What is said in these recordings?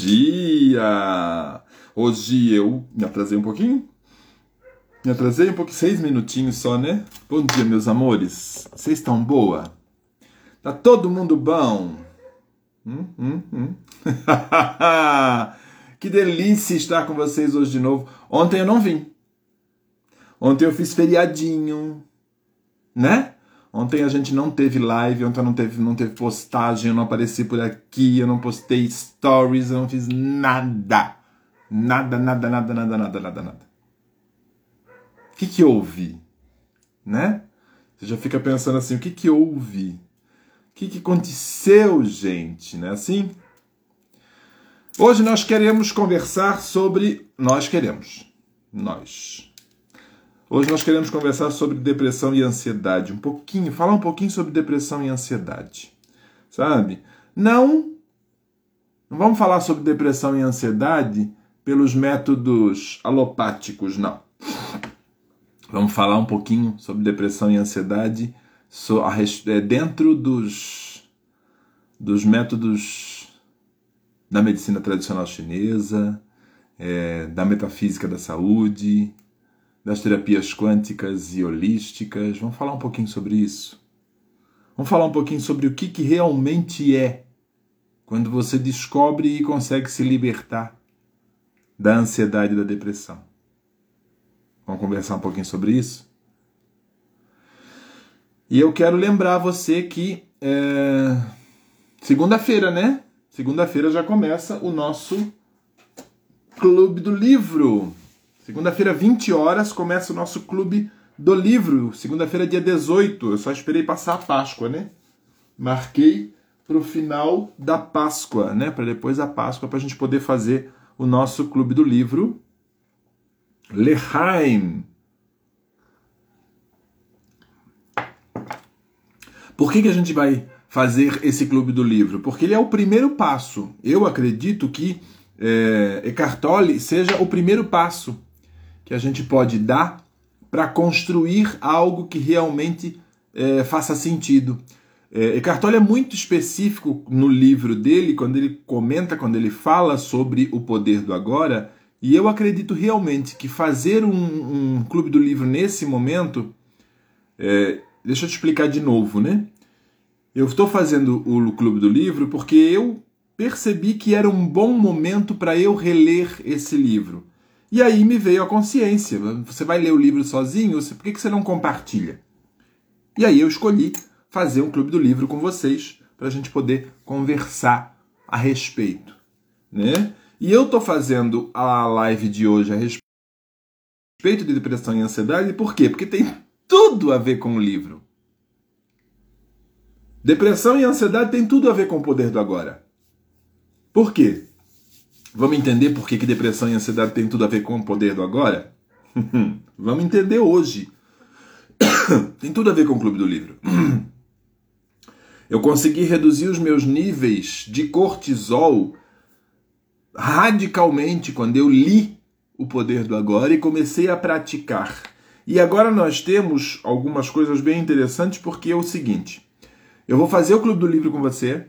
dia! Hoje eu me atrasei um pouquinho. Me atrasei um pouquinho, seis minutinhos só, né? Bom dia, meus amores. Vocês estão boa? Tá todo mundo bom? Hum, hum, hum. que delícia estar com vocês hoje de novo. Ontem eu não vim. Ontem eu fiz feriadinho, né? Ontem a gente não teve live, ontem não teve, não teve postagem, eu não apareci por aqui, eu não postei stories, eu não fiz nada. Nada, nada, nada, nada, nada, nada, nada. O que que houve? Né? Você já fica pensando assim, o que que houve? O que que aconteceu, gente? Não é assim? Hoje nós queremos conversar sobre... Nós queremos. Nós Hoje nós queremos conversar sobre depressão e ansiedade, um pouquinho, falar um pouquinho sobre depressão e ansiedade. Sabe? Não não vamos falar sobre depressão e ansiedade pelos métodos alopáticos, não. Vamos falar um pouquinho sobre depressão e ansiedade é, dentro dos, dos métodos da medicina tradicional chinesa, é, da metafísica da saúde, das terapias quânticas e holísticas. Vamos falar um pouquinho sobre isso. Vamos falar um pouquinho sobre o que, que realmente é quando você descobre e consegue se libertar da ansiedade e da depressão. Vamos conversar um pouquinho sobre isso? E eu quero lembrar você que é... segunda-feira, né? Segunda-feira já começa o nosso Clube do Livro. Segunda-feira, 20 horas, começa o nosso clube do livro. Segunda-feira, dia 18. Eu só esperei passar a Páscoa, né? Marquei para o final da Páscoa, né? Para depois da Páscoa, para a gente poder fazer o nosso clube do livro. Lehaim. Por que, que a gente vai fazer esse clube do livro? Porque ele é o primeiro passo. Eu acredito que é, Eckhart Tolle seja o primeiro passo que a gente pode dar para construir algo que realmente é, faça sentido. É, Eckhart Tolle é muito específico no livro dele, quando ele comenta, quando ele fala sobre o poder do agora, e eu acredito realmente que fazer um, um clube do livro nesse momento. É, deixa eu te explicar de novo, né? Eu estou fazendo o clube do livro porque eu percebi que era um bom momento para eu reler esse livro. E aí me veio a consciência. Você vai ler o livro sozinho? Por que você não compartilha? E aí eu escolhi fazer um clube do livro com vocês para a gente poder conversar a respeito, né? E eu estou fazendo a live de hoje a respeito de depressão e ansiedade, por quê? Porque tem tudo a ver com o livro. Depressão e ansiedade tem tudo a ver com o poder do agora. Por quê? Vamos entender por que, que depressão e ansiedade tem tudo a ver com o poder do agora? Vamos entender hoje. tem tudo a ver com o Clube do Livro. Eu consegui reduzir os meus níveis de cortisol radicalmente quando eu li o poder do agora e comecei a praticar. E agora nós temos algumas coisas bem interessantes porque é o seguinte: eu vou fazer o Clube do Livro com você,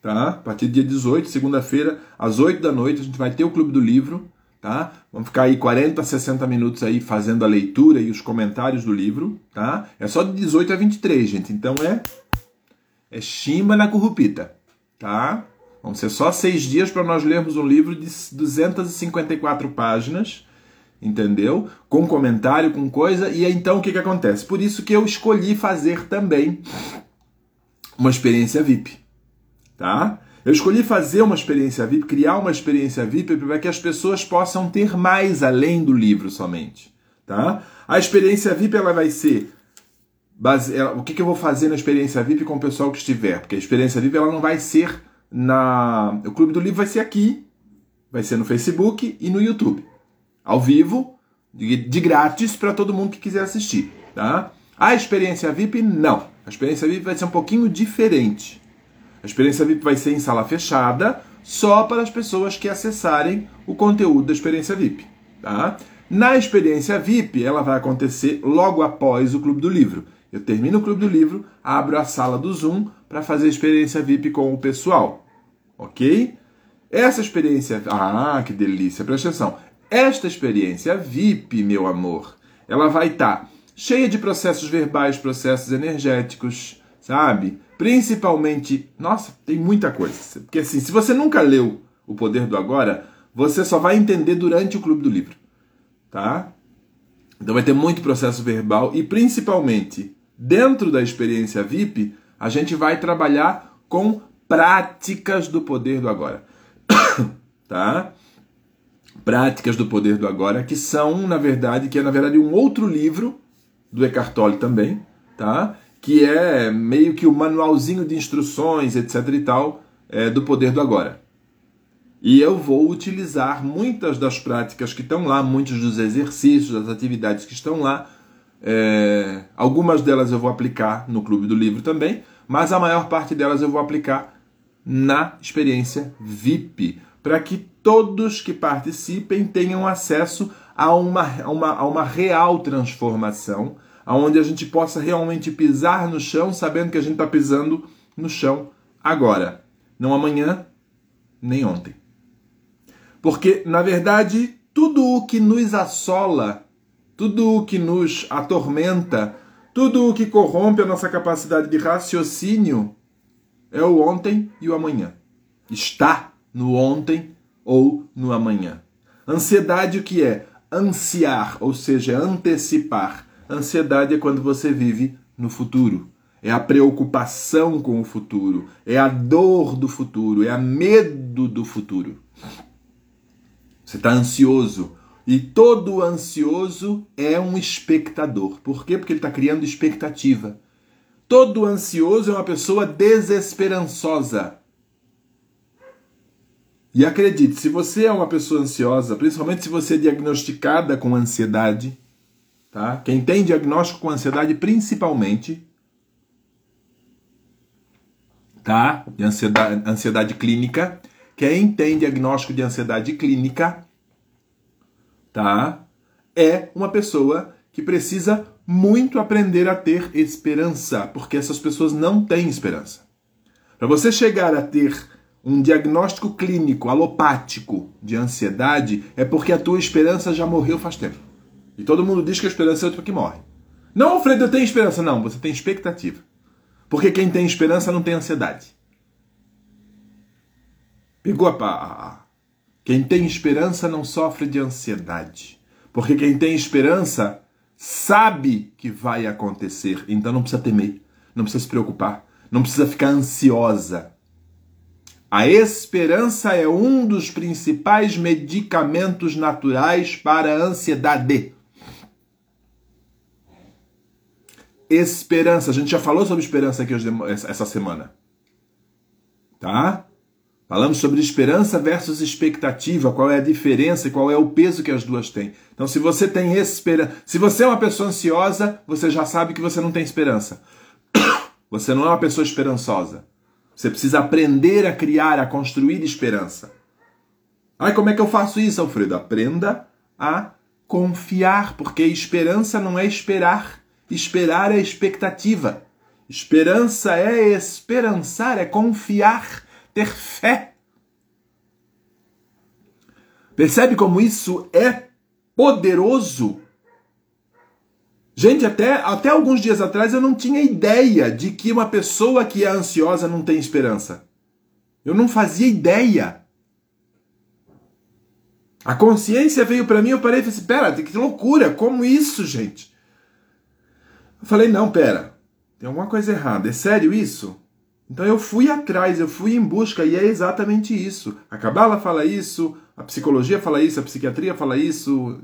tá? A partir do dia 18, segunda-feira, às 8 da noite, a gente vai ter o Clube do Livro, tá? Vamos ficar aí 40, 60 minutos aí fazendo a leitura e os comentários do livro, tá? É só de 18 a 23, gente. Então é é chimba na currupita, tá? Vão ser só seis dias para nós lermos um livro de 254 páginas, entendeu? Com comentário, com coisa. E então o que, que acontece? Por isso que eu escolhi fazer também uma experiência VIP tá? Eu escolhi fazer uma experiência VIP, criar uma experiência VIP para que as pessoas possam ter mais além do livro somente, tá? A experiência VIP ela vai ser base... o que, que eu vou fazer na experiência VIP com o pessoal que estiver, porque a experiência VIP ela não vai ser na o clube do livro vai ser aqui, vai ser no Facebook e no YouTube, ao vivo, de, de grátis para todo mundo que quiser assistir, tá? A experiência VIP não. A experiência VIP vai ser um pouquinho diferente. A experiência VIP vai ser em sala fechada, só para as pessoas que acessarem o conteúdo da experiência VIP. Tá? Na experiência VIP, ela vai acontecer logo após o Clube do Livro. Eu termino o Clube do Livro, abro a sala do Zoom para fazer a experiência VIP com o pessoal. Ok? Essa experiência. Ah, que delícia, presta atenção. Esta experiência VIP, meu amor, ela vai estar tá cheia de processos verbais, processos energéticos, sabe? Principalmente. Nossa, tem muita coisa. Porque assim, se você nunca leu O Poder do Agora, você só vai entender durante o Clube do Livro, tá? Então vai ter muito processo verbal e principalmente dentro da experiência VIP, a gente vai trabalhar com práticas do poder do agora. tá? Práticas do poder do agora, que são, na verdade, que é na verdade um outro livro do Eckhart Tolle também, tá? Que é meio que o manualzinho de instruções, etc e tal, é, do poder do agora. E eu vou utilizar muitas das práticas que estão lá, muitos dos exercícios, das atividades que estão lá. É, algumas delas eu vou aplicar no Clube do Livro também, mas a maior parte delas eu vou aplicar na experiência VIP, para que todos que participem tenham acesso a uma, a uma, a uma real transformação, onde a gente possa realmente pisar no chão, sabendo que a gente está pisando no chão agora, não amanhã nem ontem. Porque, na verdade, tudo o que nos assola, tudo o que nos atormenta, tudo o que corrompe a nossa capacidade de raciocínio é o ontem e o amanhã. Está no ontem ou no amanhã. Ansiedade o que é? Ansiar, ou seja, antecipar. Ansiedade é quando você vive no futuro. É a preocupação com o futuro, é a dor do futuro, é a medo do futuro. Você está ansioso. E todo ansioso é um espectador. Por quê? Porque ele está criando expectativa. Todo ansioso é uma pessoa desesperançosa. E acredite, se você é uma pessoa ansiosa, principalmente se você é diagnosticada com ansiedade, tá? Quem tem diagnóstico com ansiedade, principalmente, tá? De ansiedade, ansiedade clínica, quem tem diagnóstico de ansiedade clínica, tá? É uma pessoa que precisa muito aprender a ter esperança, porque essas pessoas não têm esperança. Para você chegar a ter um diagnóstico clínico alopático de ansiedade, é porque a tua esperança já morreu faz tempo. E todo mundo diz que a esperança é outra que morre. Não, Alfredo, eu tenho esperança. Não, você tem expectativa. Porque quem tem esperança não tem ansiedade. Pegou a, a, Quem tem esperança não sofre de ansiedade. Porque quem tem esperança sabe que vai acontecer. Então não precisa temer, não precisa se preocupar, não precisa ficar ansiosa. A esperança é um dos principais medicamentos naturais para a ansiedade. Esperança, a gente já falou sobre esperança aqui essa semana. Tá? Falamos sobre esperança versus expectativa, qual é a diferença e qual é o peso que as duas têm. Então, se você tem esperança, se você é uma pessoa ansiosa, você já sabe que você não tem esperança. Você não é uma pessoa esperançosa. Você precisa aprender a criar, a construir esperança. Ai, como é que eu faço isso, Alfredo? Aprenda a confiar, porque esperança não é esperar. Esperar é expectativa. Esperança é esperançar, é confiar ter fé. Percebe como isso é poderoso? Gente, até, até alguns dias atrás eu não tinha ideia de que uma pessoa que é ansiosa não tem esperança. Eu não fazia ideia. A consciência veio para mim, eu parei e falei assim, pera, que loucura, como isso, gente? Eu falei, não, pera, tem alguma coisa errada, é sério isso? Então eu fui atrás, eu fui em busca, e é exatamente isso. A Kabbalah fala isso, a psicologia fala isso, a psiquiatria fala isso,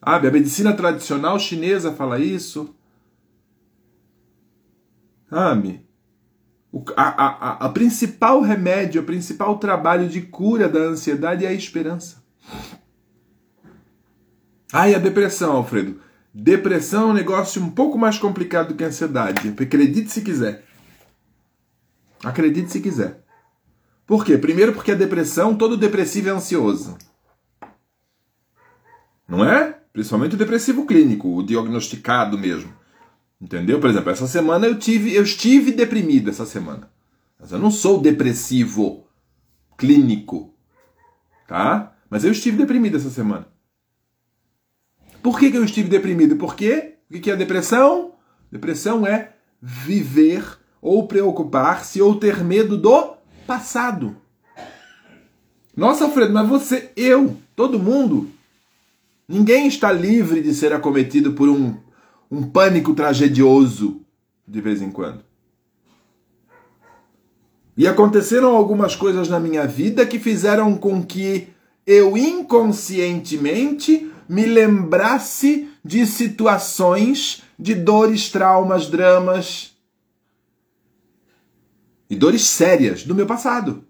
a medicina tradicional chinesa fala isso. Sabe? O, a, a, a principal remédio, o principal trabalho de cura da ansiedade é a esperança. Ah, e a depressão, Alfredo? Depressão é um negócio um pouco mais complicado do que ansiedade. Acredite se quiser. Acredite se quiser. Por quê? Primeiro porque a depressão, todo depressivo é ansioso. Não é? Principalmente o depressivo clínico, o diagnosticado mesmo. Entendeu? Por exemplo, essa semana eu tive, eu estive deprimido essa semana. Mas eu não sou depressivo. clínico, tá? Mas eu estive deprimido essa semana. Por que, que eu estive deprimido? Porque o que é depressão? Depressão é viver ou preocupar-se ou ter medo do passado. Nossa, Alfredo, mas você, eu, todo mundo, ninguém está livre de ser acometido por um, um pânico tragedioso de vez em quando. E aconteceram algumas coisas na minha vida que fizeram com que eu inconscientemente me lembrasse de situações de dores, traumas, dramas e dores sérias do meu passado.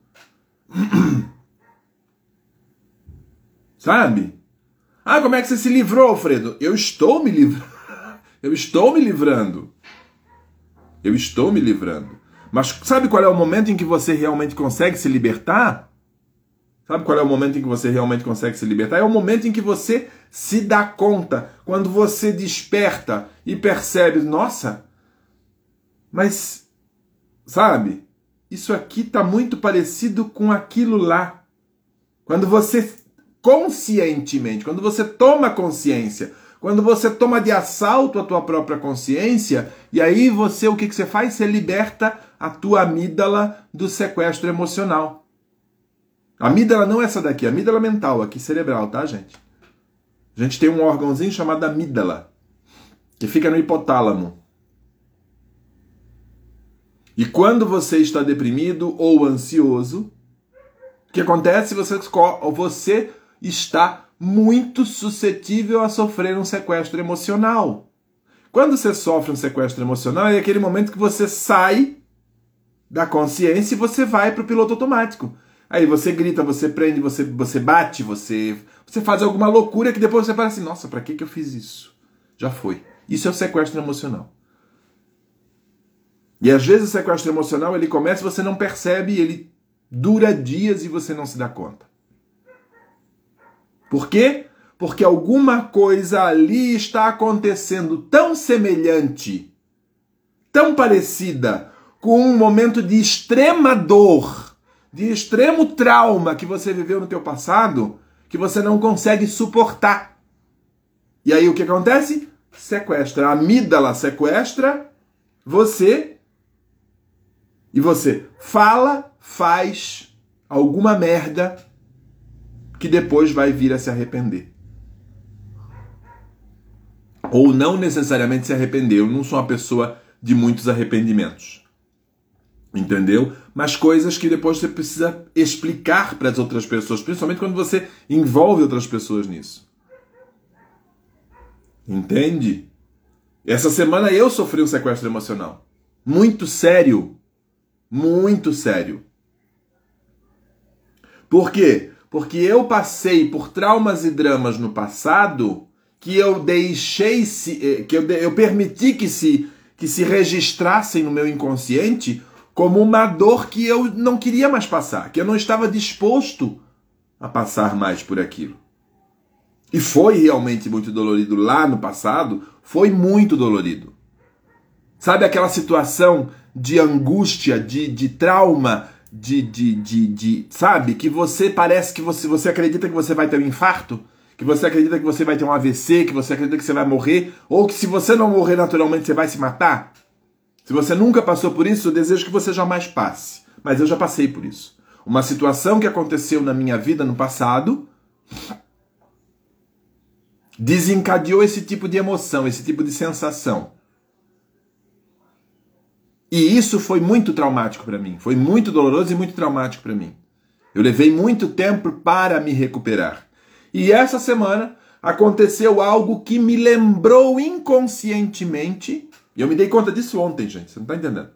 Sabe? Ah, como é que você se livrou, Alfredo? Eu estou me livrando. Eu estou me livrando. Eu estou me livrando. Mas sabe qual é o momento em que você realmente consegue se libertar? Sabe qual é o momento em que você realmente consegue se libertar? É o momento em que você se dá conta, quando você desperta e percebe, nossa, mas sabe? Isso aqui está muito parecido com aquilo lá. Quando você conscientemente, quando você toma consciência, quando você toma de assalto a tua própria consciência, e aí você o que, que você faz? Você liberta a tua amígdala do sequestro emocional. Amígdala não é essa daqui, amígdala mental, aqui cerebral, tá, gente? A gente tem um órgãozinho chamado amígdala, que fica no hipotálamo. E quando você está deprimido ou ansioso, o que acontece? Você, você está muito suscetível a sofrer um sequestro emocional. Quando você sofre um sequestro emocional, é aquele momento que você sai da consciência e você vai para o piloto automático. Aí você grita, você prende, você, você bate, você, você faz alguma loucura que depois você fala assim: nossa, para que, que eu fiz isso? Já foi. Isso é o sequestro emocional. E às vezes o sequestro emocional ele começa e você não percebe, ele dura dias e você não se dá conta. Por quê? Porque alguma coisa ali está acontecendo tão semelhante, tão parecida com um momento de extrema dor de extremo trauma que você viveu no teu passado que você não consegue suportar. E aí o que acontece? Sequestra. A amígdala sequestra você e você fala, faz alguma merda que depois vai vir a se arrepender. Ou não necessariamente se arrepender. Eu não sou uma pessoa de muitos arrependimentos. Entendeu? Mas coisas que depois você precisa explicar para as outras pessoas, principalmente quando você envolve outras pessoas nisso. Entende? Essa semana eu sofri um sequestro emocional. Muito sério. Muito sério. Por quê? Porque eu passei por traumas e dramas no passado que eu deixei se, eh, que eu, eu permiti que se que se registrassem no meu inconsciente como uma dor que eu não queria mais passar, que eu não estava disposto a passar mais por aquilo. E foi realmente muito dolorido lá no passado, foi muito dolorido. Sabe aquela situação de angústia, de, de trauma, de, de, de, de, sabe? Que você parece que você, você acredita que você vai ter um infarto, que você acredita que você vai ter um AVC, que você acredita que você vai morrer, ou que se você não morrer naturalmente você vai se matar. Se você nunca passou por isso, eu desejo que você jamais passe. Mas eu já passei por isso. Uma situação que aconteceu na minha vida no passado desencadeou esse tipo de emoção, esse tipo de sensação. E isso foi muito traumático para mim. Foi muito doloroso e muito traumático para mim. Eu levei muito tempo para me recuperar. E essa semana aconteceu algo que me lembrou inconscientemente e eu me dei conta disso ontem, gente. Você não está entendendo.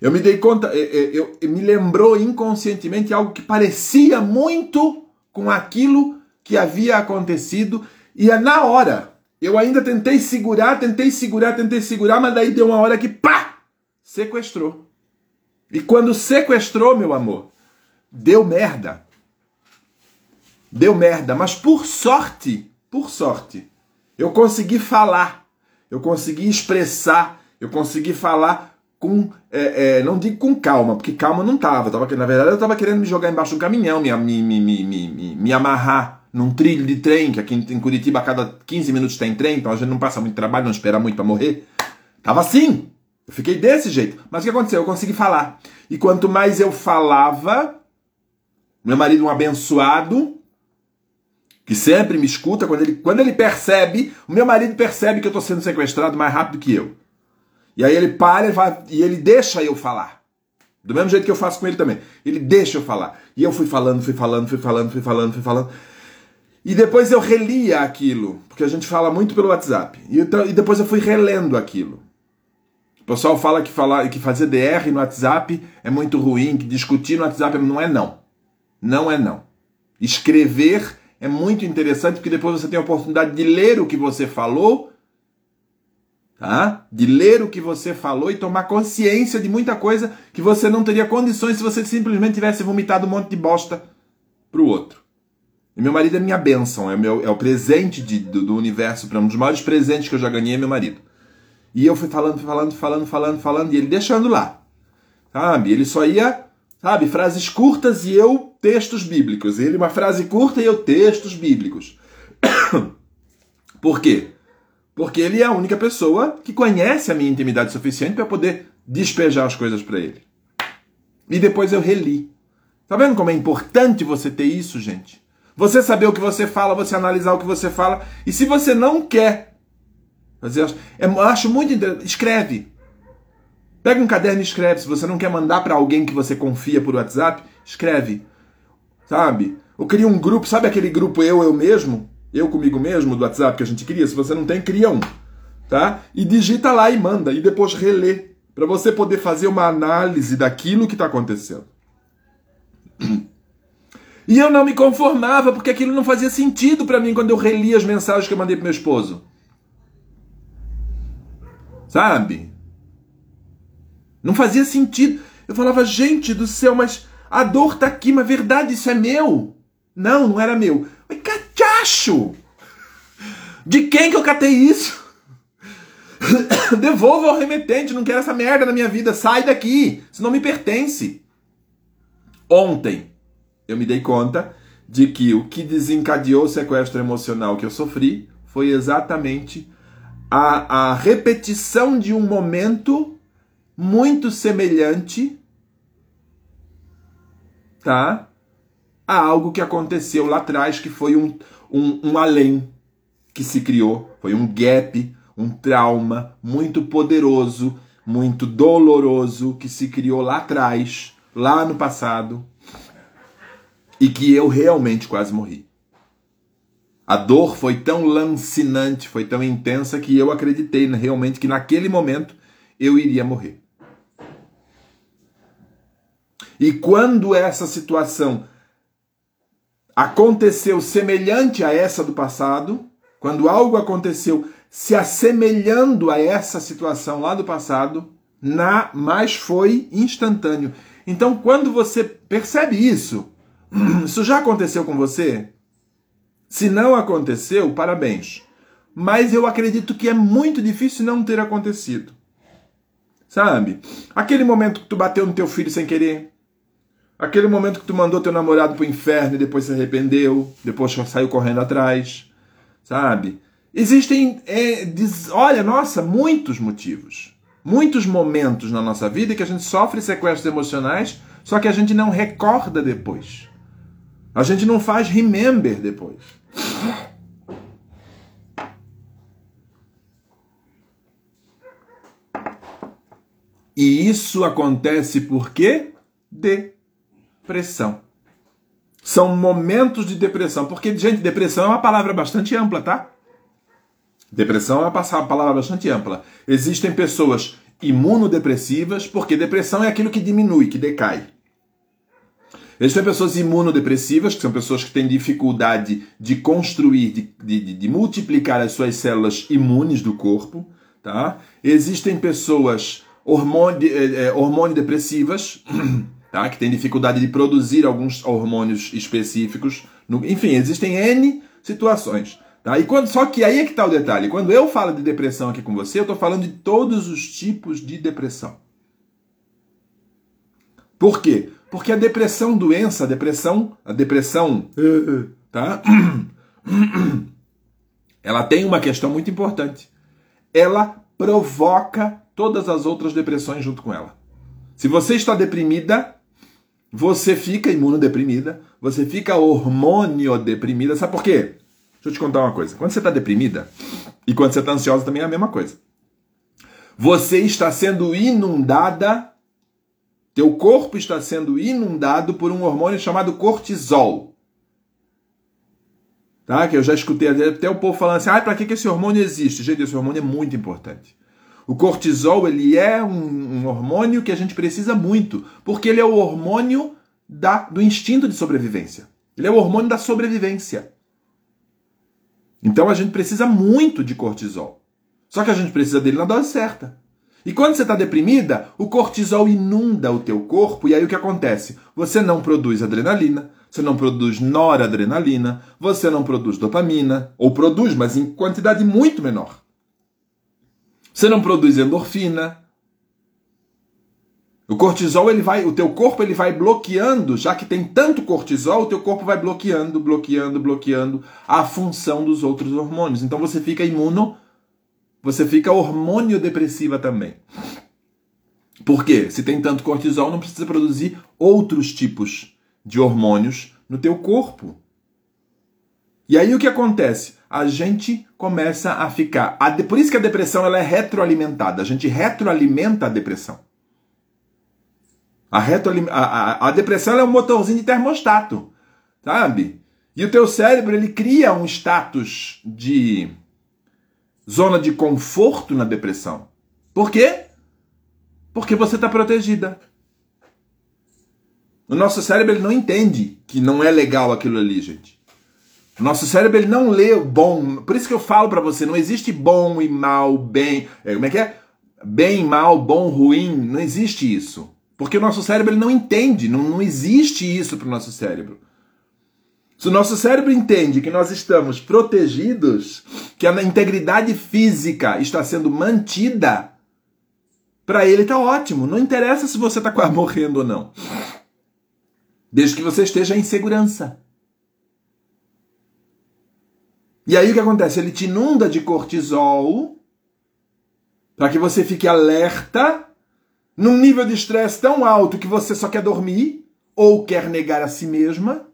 Eu me dei conta, eu, eu, me lembrou inconscientemente algo que parecia muito com aquilo que havia acontecido. E é na hora. Eu ainda tentei segurar, tentei segurar, tentei segurar, mas daí deu uma hora que pá! Sequestrou. E quando sequestrou, meu amor, deu merda. Deu merda. Mas por sorte, por sorte, eu consegui falar eu consegui expressar, eu consegui falar com, é, é, não digo com calma, porque calma não tava, tava na verdade eu tava querendo me jogar embaixo de um caminhão, me, me, me, me, me, me amarrar num trilho de trem, que aqui em Curitiba a cada 15 minutos tem trem, então a gente não passa muito trabalho, não espera muito para morrer. Tava assim, eu fiquei desse jeito. Mas o que aconteceu? Eu consegui falar. E quanto mais eu falava, meu marido um abençoado, que sempre me escuta, quando ele, quando ele percebe, o meu marido percebe que eu estou sendo sequestrado mais rápido que eu. E aí ele para e ele deixa eu falar. Do mesmo jeito que eu faço com ele também. Ele deixa eu falar. E eu fui falando, fui falando, fui falando, fui falando, fui falando. E depois eu relia aquilo, porque a gente fala muito pelo WhatsApp. E, então, e depois eu fui relendo aquilo. O pessoal fala que, falar, que fazer DR no WhatsApp é muito ruim, que discutir no WhatsApp não é não. Não é não. Escrever é muito interessante porque depois você tem a oportunidade de ler o que você falou, tá? De ler o que você falou e tomar consciência de muita coisa que você não teria condições se você simplesmente tivesse vomitado um monte de bosta pro outro. E meu marido é minha bênção, é, meu, é o presente de, do, do universo, um dos maiores presentes que eu já ganhei é meu marido. E eu fui falando, falando, falando, falando, falando, e ele deixando lá. Sabe? Ele só ia, sabe, frases curtas e eu textos bíblicos. Ele uma frase curta e eu textos bíblicos. Por quê? Porque ele é a única pessoa que conhece a minha intimidade suficiente para poder despejar as coisas para ele. E depois eu reli. Tá vendo como é importante você ter isso, gente? Você saber o que você fala, você analisar o que você fala. E se você não quer fazer, eu acho muito escreve. Pega um caderno e escreve. Se você não quer mandar para alguém que você confia por WhatsApp, escreve. Sabe? Ou cria um grupo, sabe aquele grupo eu, eu mesmo? Eu comigo mesmo do WhatsApp que a gente cria? Se você não tem, cria um. Tá? E digita lá e manda. E depois relê. Para você poder fazer uma análise daquilo que está acontecendo. E eu não me conformava porque aquilo não fazia sentido para mim quando eu relia as mensagens que eu mandei pro meu esposo. Sabe? Não fazia sentido. Eu falava, gente do céu, mas a dor tá aqui, mas verdade, isso é meu. Não, não era meu. Mas cachacho! De quem que eu catei isso? Devolva ao remetente, não quero essa merda na minha vida, sai daqui, isso não me pertence. Ontem, eu me dei conta de que o que desencadeou o sequestro emocional que eu sofri foi exatamente a, a repetição de um momento muito semelhante tá? a algo que aconteceu lá atrás, que foi um, um, um além que se criou, foi um gap, um trauma muito poderoso, muito doloroso que se criou lá atrás, lá no passado, e que eu realmente quase morri. A dor foi tão lancinante, foi tão intensa que eu acreditei realmente que naquele momento eu iria morrer. E quando essa situação aconteceu semelhante a essa do passado, quando algo aconteceu se assemelhando a essa situação lá do passado, na mas foi instantâneo. Então, quando você percebe isso, Isso já aconteceu com você? Se não aconteceu, parabéns. Mas eu acredito que é muito difícil não ter acontecido. Sabe? Aquele momento que tu bateu no teu filho sem querer. Aquele momento que tu mandou teu namorado pro inferno e depois se arrependeu, depois saiu correndo atrás. Sabe? Existem, é, diz, olha, nossa, muitos motivos. Muitos momentos na nossa vida que a gente sofre sequestros emocionais, só que a gente não recorda depois. A gente não faz remember depois. E isso acontece por quê? Depressão. São momentos de depressão. Porque, gente, depressão é uma palavra bastante ampla, tá? Depressão é uma palavra bastante ampla. Existem pessoas imunodepressivas, porque depressão é aquilo que diminui, que decai. Existem pessoas imunodepressivas, que são pessoas que têm dificuldade de construir, de, de, de multiplicar as suas células imunes do corpo. Tá? Existem pessoas hormônio, eh, eh, hormônio depressivas, tá? que têm dificuldade de produzir alguns hormônios específicos. No, enfim, existem N situações. Tá? E quando, só que aí é que está o detalhe. Quando eu falo de depressão aqui com você, eu estou falando de todos os tipos de depressão. Por quê? Porque a depressão doença, a depressão, a depressão, tá? Ela tem uma questão muito importante. Ela provoca todas as outras depressões junto com ela. Se você está deprimida, você fica imunodeprimida, você fica hormônio deprimida. Sabe por quê? Deixa eu te contar uma coisa. Quando você está deprimida e quando você está ansiosa também é a mesma coisa. Você está sendo inundada, teu corpo está sendo inundado por um hormônio chamado cortisol. Tá? Que eu já escutei até o povo falando assim: ah, para que, que esse hormônio existe? Gente, esse hormônio é muito importante. O cortisol ele é um, um, hormônio que a gente precisa muito, porque ele é o hormônio da, do instinto de sobrevivência. Ele é o hormônio da sobrevivência. Então a gente precisa muito de cortisol. Só que a gente precisa dele na dose certa. E quando você está deprimida, o cortisol inunda o teu corpo e aí o que acontece? Você não produz adrenalina, você não produz noradrenalina, você não produz dopamina, ou produz, mas em quantidade muito menor. Você não produz endorfina. O cortisol, ele vai, o teu corpo ele vai bloqueando, já que tem tanto cortisol, o teu corpo vai bloqueando, bloqueando, bloqueando a função dos outros hormônios. Então você fica imuno, você fica hormônio depressiva também. Por quê? Se tem tanto cortisol, não precisa produzir outros tipos de hormônios no teu corpo. E aí o que acontece? A gente começa a ficar. A por isso que a depressão ela é retroalimentada. A gente retroalimenta a depressão. A, retroalim, a, a, a depressão é um motorzinho de termostato, sabe? E o teu cérebro ele cria um status de zona de conforto na depressão. Por quê? Porque você está protegida. O nosso cérebro ele não entende que não é legal aquilo ali, gente. Nosso cérebro ele não lê o bom. Por isso que eu falo para você, não existe bom e mal, bem. É, como é que é? Bem, mal, bom, ruim. Não existe isso. Porque o nosso cérebro ele não entende. Não, não existe isso para o nosso cérebro. Se o nosso cérebro entende que nós estamos protegidos, que a integridade física está sendo mantida, para ele está ótimo. Não interessa se você está morrendo ou não. Desde que você esteja em segurança. E aí o que acontece? Ele te inunda de cortisol para que você fique alerta num nível de estresse tão alto que você só quer dormir ou quer negar a si mesma.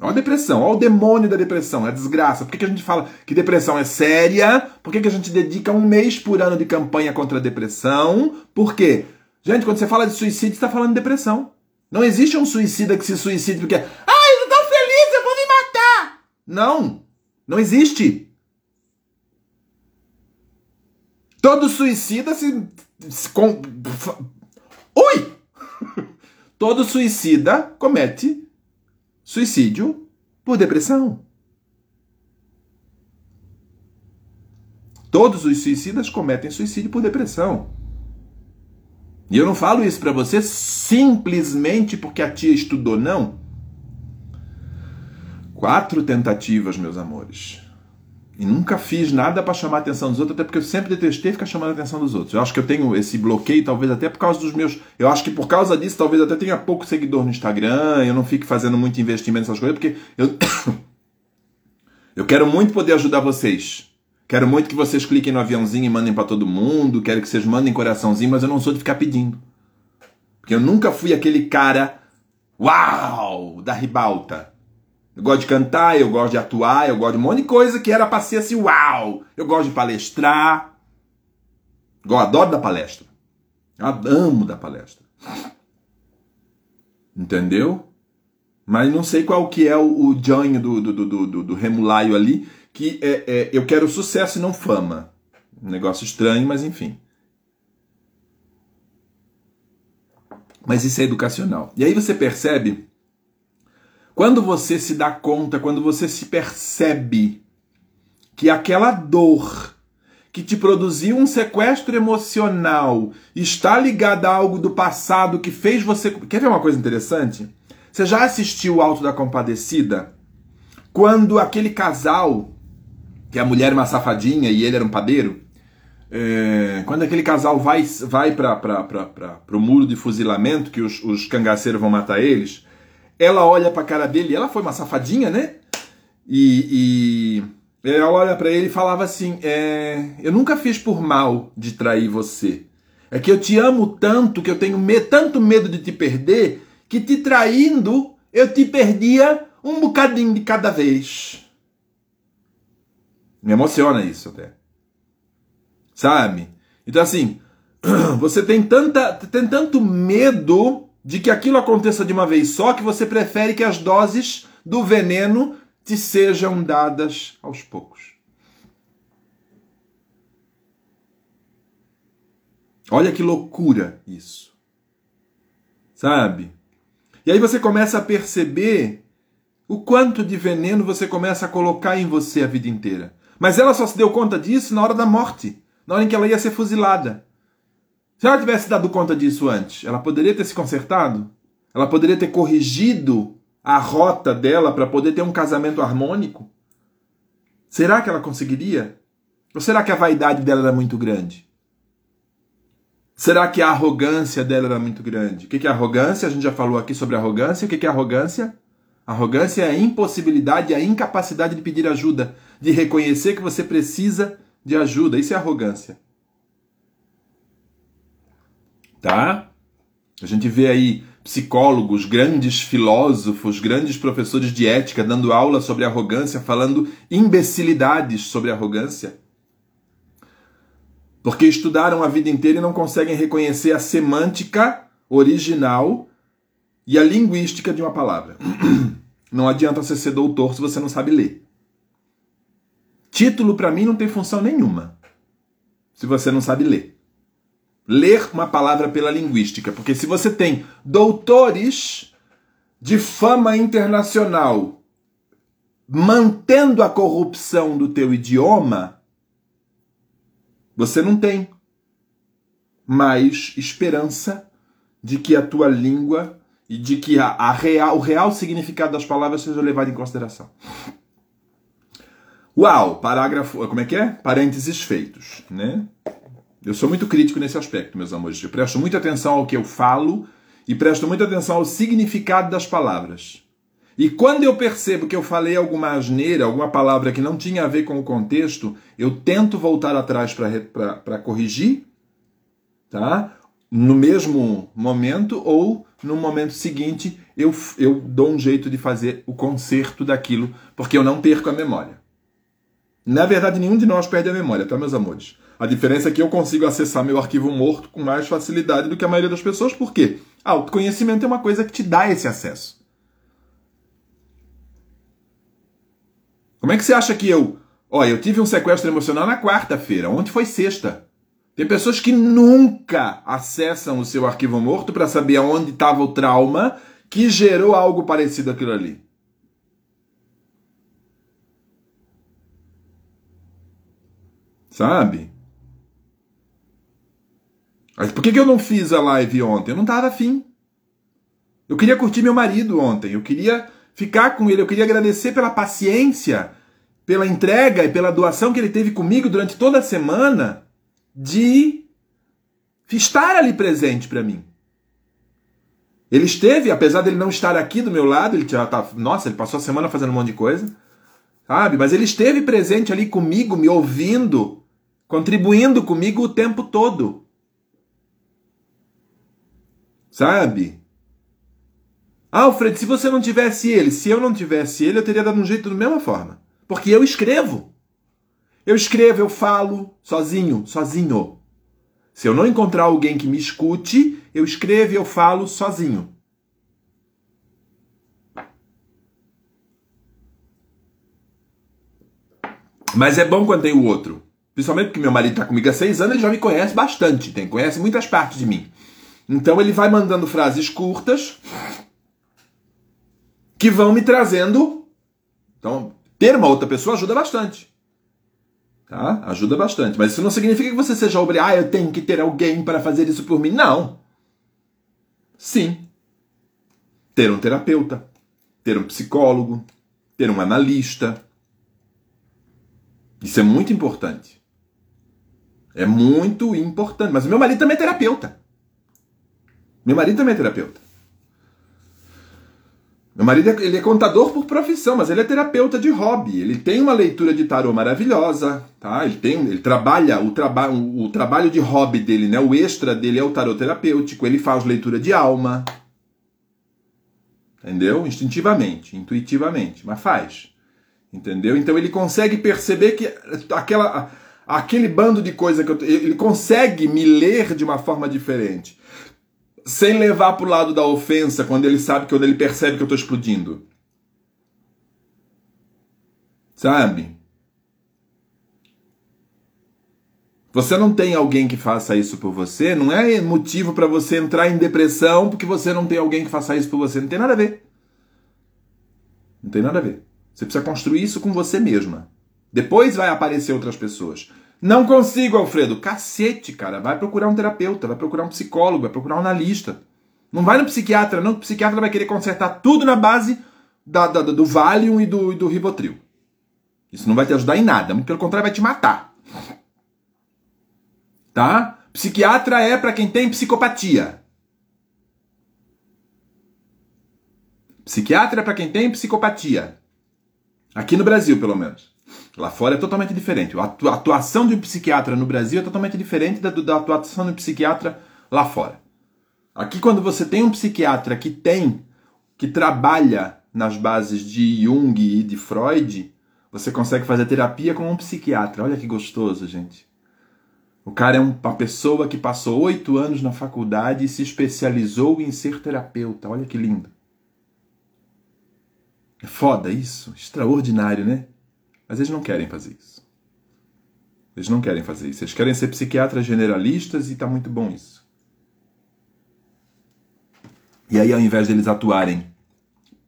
Olha a depressão, olha o demônio da depressão, é desgraça. Por que, que a gente fala que depressão é séria? Por que, que a gente dedica um mês por ano de campanha contra a depressão? Por quê? Gente, quando você fala de suicídio, está falando de depressão. Não existe um suicida que se suicide porque. Ai, eu tô feliz, eu vou me matar! Não! Não existe! Todo suicida se. se com... Ui! Todo suicida comete suicídio por depressão. Todos os suicidas cometem suicídio por depressão. E eu não falo isso para você simplesmente porque a tia estudou, não. Quatro tentativas, meus amores. E nunca fiz nada para chamar a atenção dos outros, até porque eu sempre detestei ficar chamando a atenção dos outros. Eu acho que eu tenho esse bloqueio, talvez até por causa dos meus. Eu acho que por causa disso, talvez até tenha pouco seguidor no Instagram, eu não fique fazendo muito investimento nessas coisas, porque eu. eu quero muito poder ajudar vocês. Quero muito que vocês cliquem no aviãozinho e mandem para todo mundo. Quero que vocês mandem coraçãozinho, mas eu não sou de ficar pedindo. Porque eu nunca fui aquele cara, uau, da ribalta. Eu gosto de cantar, eu gosto de atuar, eu gosto de um monte de coisa que era pra ser assim, uau. Eu gosto de palestrar. Eu adoro da palestra. Eu amo da palestra. Entendeu? Mas não sei qual que é o, o do, do, do, do, do remulaio ali, que é, é, eu quero sucesso e não fama. Um negócio estranho, mas enfim. Mas isso é educacional. E aí você percebe, quando você se dá conta, quando você se percebe que aquela dor que te produziu um sequestro emocional está ligada a algo do passado que fez você. Quer ver uma coisa interessante? Você já assistiu o Alto da Compadecida? Quando aquele casal que a mulher era uma safadinha e ele era um padeiro, é, quando aquele casal vai, vai para o muro de fuzilamento, que os, os cangaceiros vão matar eles, ela olha para a cara dele, ela foi uma safadinha, né? E, e ela olha para ele e falava assim: é, Eu nunca fiz por mal de trair você. É que eu te amo tanto, que eu tenho me, tanto medo de te perder, que te traindo, eu te perdia um bocadinho de cada vez. Me emociona isso até. Sabe? Então assim, você tem tanta tem tanto medo de que aquilo aconteça de uma vez só que você prefere que as doses do veneno te sejam dadas aos poucos. Olha que loucura isso. Sabe? E aí você começa a perceber o quanto de veneno você começa a colocar em você a vida inteira. Mas ela só se deu conta disso na hora da morte, na hora em que ela ia ser fuzilada. Se ela tivesse dado conta disso antes, ela poderia ter se consertado? Ela poderia ter corrigido a rota dela para poder ter um casamento harmônico? Será que ela conseguiria? Ou será que a vaidade dela era muito grande? Será que a arrogância dela era muito grande? O que é arrogância? A gente já falou aqui sobre arrogância. O que é arrogância? Arrogância é a impossibilidade, a incapacidade de pedir ajuda, de reconhecer que você precisa de ajuda. Isso é arrogância. Tá? A gente vê aí psicólogos, grandes filósofos, grandes professores de ética dando aula sobre arrogância, falando imbecilidades sobre arrogância. Porque estudaram a vida inteira e não conseguem reconhecer a semântica original e a linguística de uma palavra. Não adianta você ser doutor se você não sabe ler. Título para mim não tem função nenhuma se você não sabe ler. Ler uma palavra pela linguística, porque se você tem doutores de fama internacional mantendo a corrupção do teu idioma, você não tem mais esperança de que a tua língua e de que a, a real, o real significado das palavras seja levado em consideração. Uau, parágrafo, como é que é? Parênteses feitos, né? Eu sou muito crítico nesse aspecto, meus amores. Eu presto muita atenção ao que eu falo e presto muita atenção ao significado das palavras. E quando eu percebo que eu falei alguma asneira, alguma palavra que não tinha a ver com o contexto, eu tento voltar atrás para corrigir, tá? No mesmo momento ou no momento seguinte eu, eu dou um jeito de fazer o conserto daquilo, porque eu não perco a memória. Na verdade, nenhum de nós perde a memória, tá, meus amores? A diferença é que eu consigo acessar meu arquivo morto com mais facilidade do que a maioria das pessoas. Por quê? Autoconhecimento é uma coisa que te dá esse acesso. Como é que você acha que eu. Olha, eu tive um sequestro emocional na quarta-feira, ontem foi sexta. Tem pessoas que nunca acessam o seu arquivo morto para saber aonde estava o trauma que gerou algo parecido àquilo ali. Sabe? Mas por que, que eu não fiz a live ontem? Eu não estava afim. Eu queria curtir meu marido ontem. Eu queria ficar com ele. Eu queria agradecer pela paciência, pela entrega e pela doação que ele teve comigo durante toda a semana de estar ali presente para mim. Ele esteve, apesar dele não estar aqui do meu lado, ele já tá, nossa, ele passou a semana fazendo um monte de coisa, sabe? Mas ele esteve presente ali comigo, me ouvindo, contribuindo comigo o tempo todo. Sabe? Alfred, se você não tivesse ele, se eu não tivesse ele, eu teria dado um jeito da mesma forma. Porque eu escrevo. Eu escrevo, eu falo sozinho, sozinho. Se eu não encontrar alguém que me escute, eu escrevo e eu falo sozinho. Mas é bom quando tem o outro. Principalmente porque meu marido está comigo há seis anos, ele já me conhece bastante, tem, conhece muitas partes de mim. Então ele vai mandando frases curtas que vão me trazendo. Então, ter uma outra pessoa ajuda bastante. Tá? Ajuda bastante. Mas isso não significa que você seja obrigado, ah, eu tenho que ter alguém para fazer isso por mim. Não. Sim. Ter um terapeuta, ter um psicólogo, ter um analista. Isso é muito importante. É muito importante. Mas meu marido também é terapeuta. Meu marido também é terapeuta. Meu marido é, ele é contador por profissão, mas ele é terapeuta de hobby. Ele tem uma leitura de tarô maravilhosa, tá? Ele tem, ele trabalha o, traba, o, o trabalho de hobby dele, né? O extra dele é o tarô terapêutico. Ele faz leitura de alma, entendeu? Instintivamente, intuitivamente, mas faz, entendeu? Então ele consegue perceber que aquela aquele bando de coisa que eu, ele consegue me ler de uma forma diferente, sem levar para o lado da ofensa quando ele sabe que quando ele percebe que eu estou explodindo, sabe? Você não tem alguém que faça isso por você, não é motivo para você entrar em depressão porque você não tem alguém que faça isso por você, não tem nada a ver. Não tem nada a ver. Você precisa construir isso com você mesma. Depois vai aparecer outras pessoas. Não consigo, Alfredo. Cacete, cara. Vai procurar um terapeuta, vai procurar um psicólogo, vai procurar um analista. Não vai no psiquiatra, não, o psiquiatra vai querer consertar tudo na base da, da, do Valium e do, do Ribotril. Isso não vai te ajudar em nada, pelo contrário, vai te matar. Tá? Psiquiatra é para quem tem psicopatia. Psiquiatra é para quem tem psicopatia. Aqui no Brasil, pelo menos. Lá fora é totalmente diferente. A atuação de um psiquiatra no Brasil é totalmente diferente da, da atuação de um psiquiatra lá fora. Aqui, quando você tem um psiquiatra que tem, que trabalha nas bases de Jung e de Freud, você consegue fazer terapia com um psiquiatra. Olha que gostoso, gente. O cara é uma pessoa que passou oito anos na faculdade e se especializou em ser terapeuta. Olha que lindo. É foda isso, extraordinário, né? Mas eles não querem fazer isso. Eles não querem fazer isso. Eles querem ser psiquiatras generalistas e tá muito bom isso. E aí, ao invés deles atuarem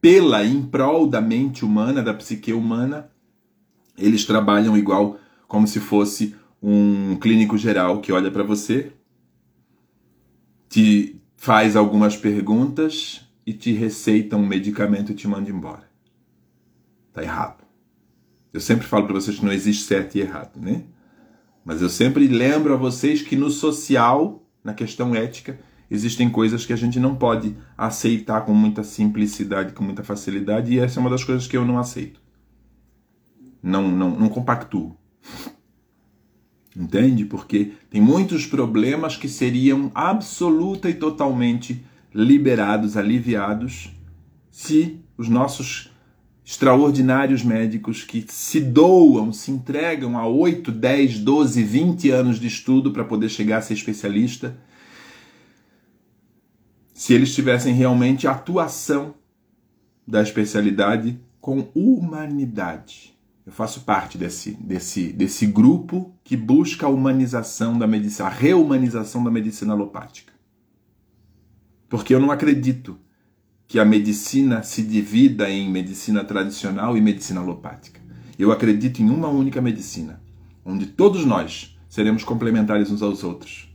pela em prol da mente humana, da psique humana, eles trabalham igual como se fosse um clínico geral que olha para você, te faz algumas perguntas e te receita um medicamento e te manda embora. Tá errado. Eu sempre falo para vocês que não existe certo e errado, né? Mas eu sempre lembro a vocês que no social, na questão ética, existem coisas que a gente não pode aceitar com muita simplicidade, com muita facilidade, e essa é uma das coisas que eu não aceito. Não, não, não compactuo. Entende? Porque tem muitos problemas que seriam absoluta e totalmente liberados, aliviados, se os nossos extraordinários médicos que se doam, se entregam a 8, 10, 12, 20 anos de estudo para poder chegar a ser especialista, se eles tivessem realmente atuação da especialidade com humanidade. Eu faço parte desse, desse, desse grupo que busca a humanização da medicina, a reumanização da medicina alopática. Porque eu não acredito que a medicina se divida em medicina tradicional e medicina alopática. Eu acredito em uma única medicina, onde todos nós seremos complementares uns aos outros.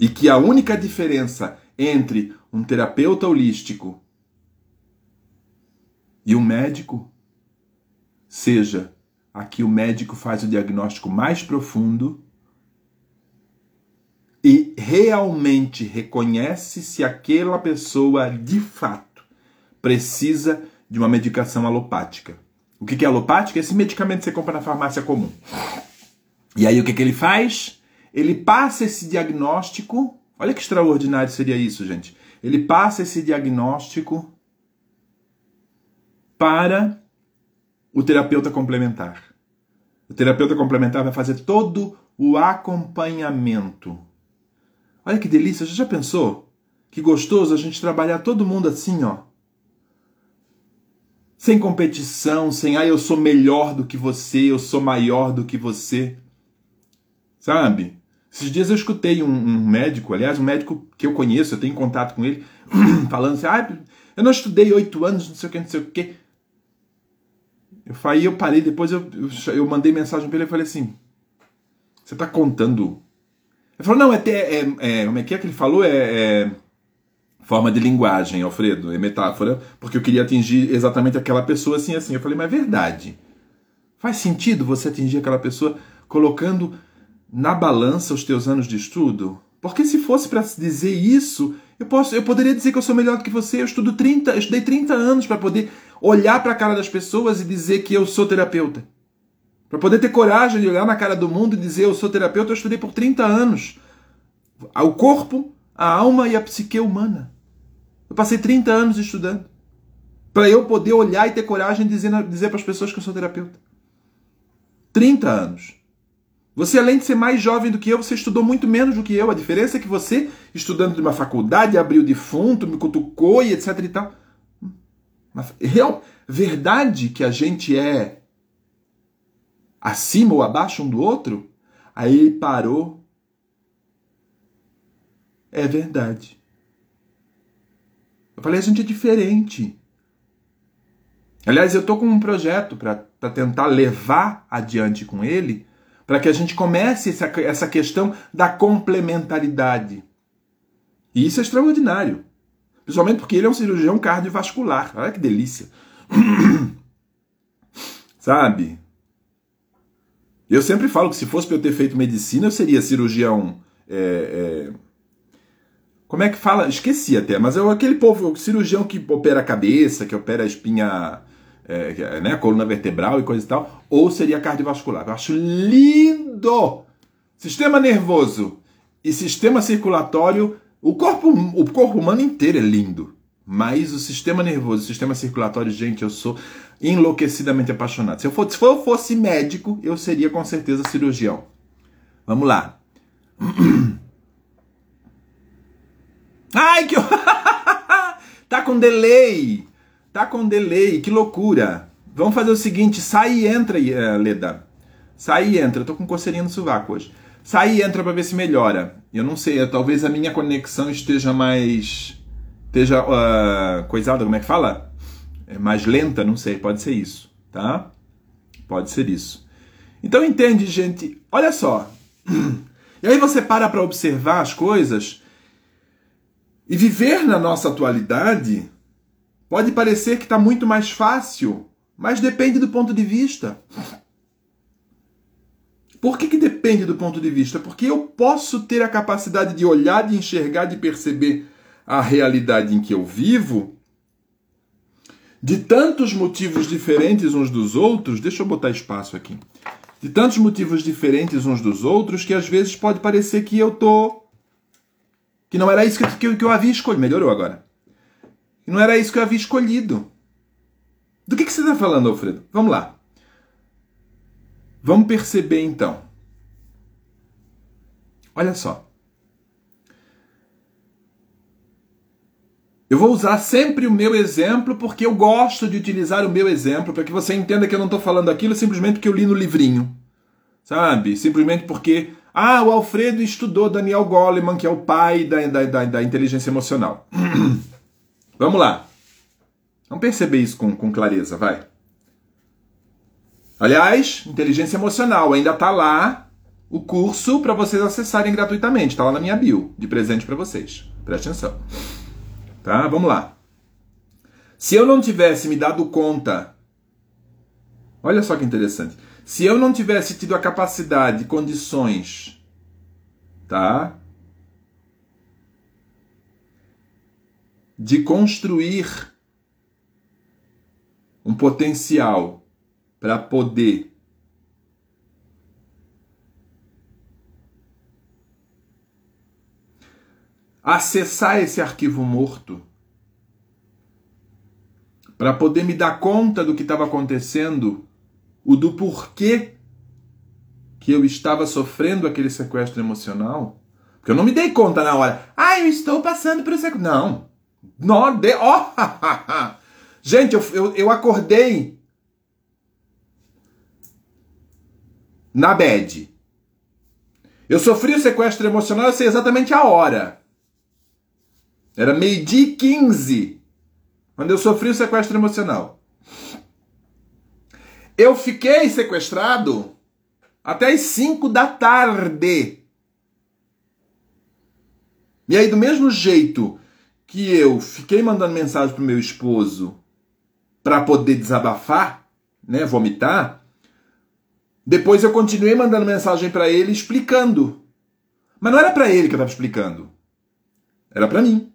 E que a única diferença entre um terapeuta holístico e um médico seja a que o médico faz o diagnóstico mais profundo e realmente reconhece se aquela pessoa de fato precisa de uma medicação alopática. O que é alopática? Esse medicamento que você compra na farmácia comum. E aí o que, que ele faz? Ele passa esse diagnóstico. Olha que extraordinário seria isso, gente. Ele passa esse diagnóstico para o terapeuta complementar. O terapeuta complementar vai fazer todo o acompanhamento Olha que delícia, já pensou? Que gostoso a gente trabalhar todo mundo assim, ó. Sem competição, sem, ah, eu sou melhor do que você, eu sou maior do que você. Sabe? Esses dias eu escutei um, um médico, aliás, um médico que eu conheço, eu tenho contato com ele, falando assim, ah, eu não estudei oito anos, não sei o que, não sei o que. Eu falei, eu parei, depois eu, eu, eu mandei mensagem para ele e falei assim, você está contando ele falou, não, é, é, é, como é que é que ele falou? É, é, forma de linguagem, Alfredo, é metáfora, porque eu queria atingir exatamente aquela pessoa assim, assim. Eu falei, mas é verdade. Faz sentido você atingir aquela pessoa colocando na balança os teus anos de estudo? Porque se fosse para dizer isso, eu, posso, eu poderia dizer que eu sou melhor do que você. Eu estudo 30, eu estudei 30 anos para poder olhar para a cara das pessoas e dizer que eu sou terapeuta. Para poder ter coragem de olhar na cara do mundo e dizer eu sou terapeuta, eu estudei por 30 anos. O corpo, a alma e a psique humana. Eu passei 30 anos estudando. Para eu poder olhar e ter coragem de dizer, dizer para as pessoas que eu sou terapeuta. 30 anos. Você, além de ser mais jovem do que eu, você estudou muito menos do que eu. A diferença é que você, estudando de uma faculdade, abriu defunto, me cutucou e etc e tal. Mas, real, verdade que a gente é acima ou abaixo um do outro? Aí ele parou. É verdade. Eu falei, a gente é diferente. Aliás, eu estou com um projeto para tentar levar adiante com ele, para que a gente comece essa, essa questão da complementaridade. E isso é extraordinário. Principalmente porque ele é um cirurgião cardiovascular. Olha que delícia. Sabe? Eu sempre falo que se fosse para eu ter feito medicina, eu seria cirurgião. É, é... Como é que fala? Esqueci até, mas é aquele povo, cirurgião que opera a cabeça, que opera a espinha, é, né, coluna vertebral e coisa e tal, ou seria cardiovascular. Eu acho lindo! Sistema nervoso e sistema circulatório, o corpo, o corpo humano inteiro é lindo. Mas o sistema nervoso, o sistema circulatório, gente, eu sou enlouquecidamente apaixonado. Se eu, fosse, se eu fosse médico, eu seria com certeza cirurgião. Vamos lá. Ai, que. tá com delay! Tá com delay, que loucura! Vamos fazer o seguinte: sai e entra, eh, Leda. Sai e entra. Eu tô com coceirinha no sovaco hoje. Sai e entra para ver se melhora. Eu não sei, talvez a minha conexão esteja mais esteja uh, coisada, como é que fala? É mais lenta, não sei, pode ser isso, tá? Pode ser isso. Então entende, gente? Olha só. E aí você para para observar as coisas e viver na nossa atualidade pode parecer que está muito mais fácil, mas depende do ponto de vista. Por que, que depende do ponto de vista? Porque eu posso ter a capacidade de olhar, de enxergar, de perceber a realidade em que eu vivo, de tantos motivos diferentes uns dos outros, deixa eu botar espaço aqui. De tantos motivos diferentes uns dos outros que às vezes pode parecer que eu tô que não era isso que eu, que eu havia escolhido. Melhorou agora. Que não era isso que eu havia escolhido. Do que, que você está falando, Alfredo? Vamos lá. Vamos perceber então. Olha só. Eu vou usar sempre o meu exemplo porque eu gosto de utilizar o meu exemplo para que você entenda que eu não estou falando aquilo simplesmente porque eu li no livrinho. Sabe? Simplesmente porque. Ah, o Alfredo estudou Daniel Goleman, que é o pai da, da, da, da inteligência emocional. Vamos lá. Vamos perceber isso com, com clareza, vai. Aliás, inteligência emocional ainda está lá o curso para vocês acessarem gratuitamente. Está lá na minha bio, de presente para vocês. Preste atenção. Tá? Vamos lá. Se eu não tivesse me dado conta, olha só que interessante. Se eu não tivesse tido a capacidade, condições, tá? De construir um potencial para poder acessar esse arquivo morto para poder me dar conta do que estava acontecendo, o do porquê que eu estava sofrendo aquele sequestro emocional. Porque eu não me dei conta na hora. Ah, eu estou passando por sequestro. Não. Não, de... oh, Gente, eu, eu, eu acordei na bed. Eu sofri o sequestro emocional, eu sei exatamente a hora. Era meio-dia e 15, quando eu sofri o sequestro emocional. Eu fiquei sequestrado até as 5 da tarde. E aí, do mesmo jeito que eu fiquei mandando mensagem pro meu esposo para poder desabafar, né, vomitar, Depois eu continuei mandando mensagem para ele explicando. Mas não era para ele que eu estava explicando. Era para mim.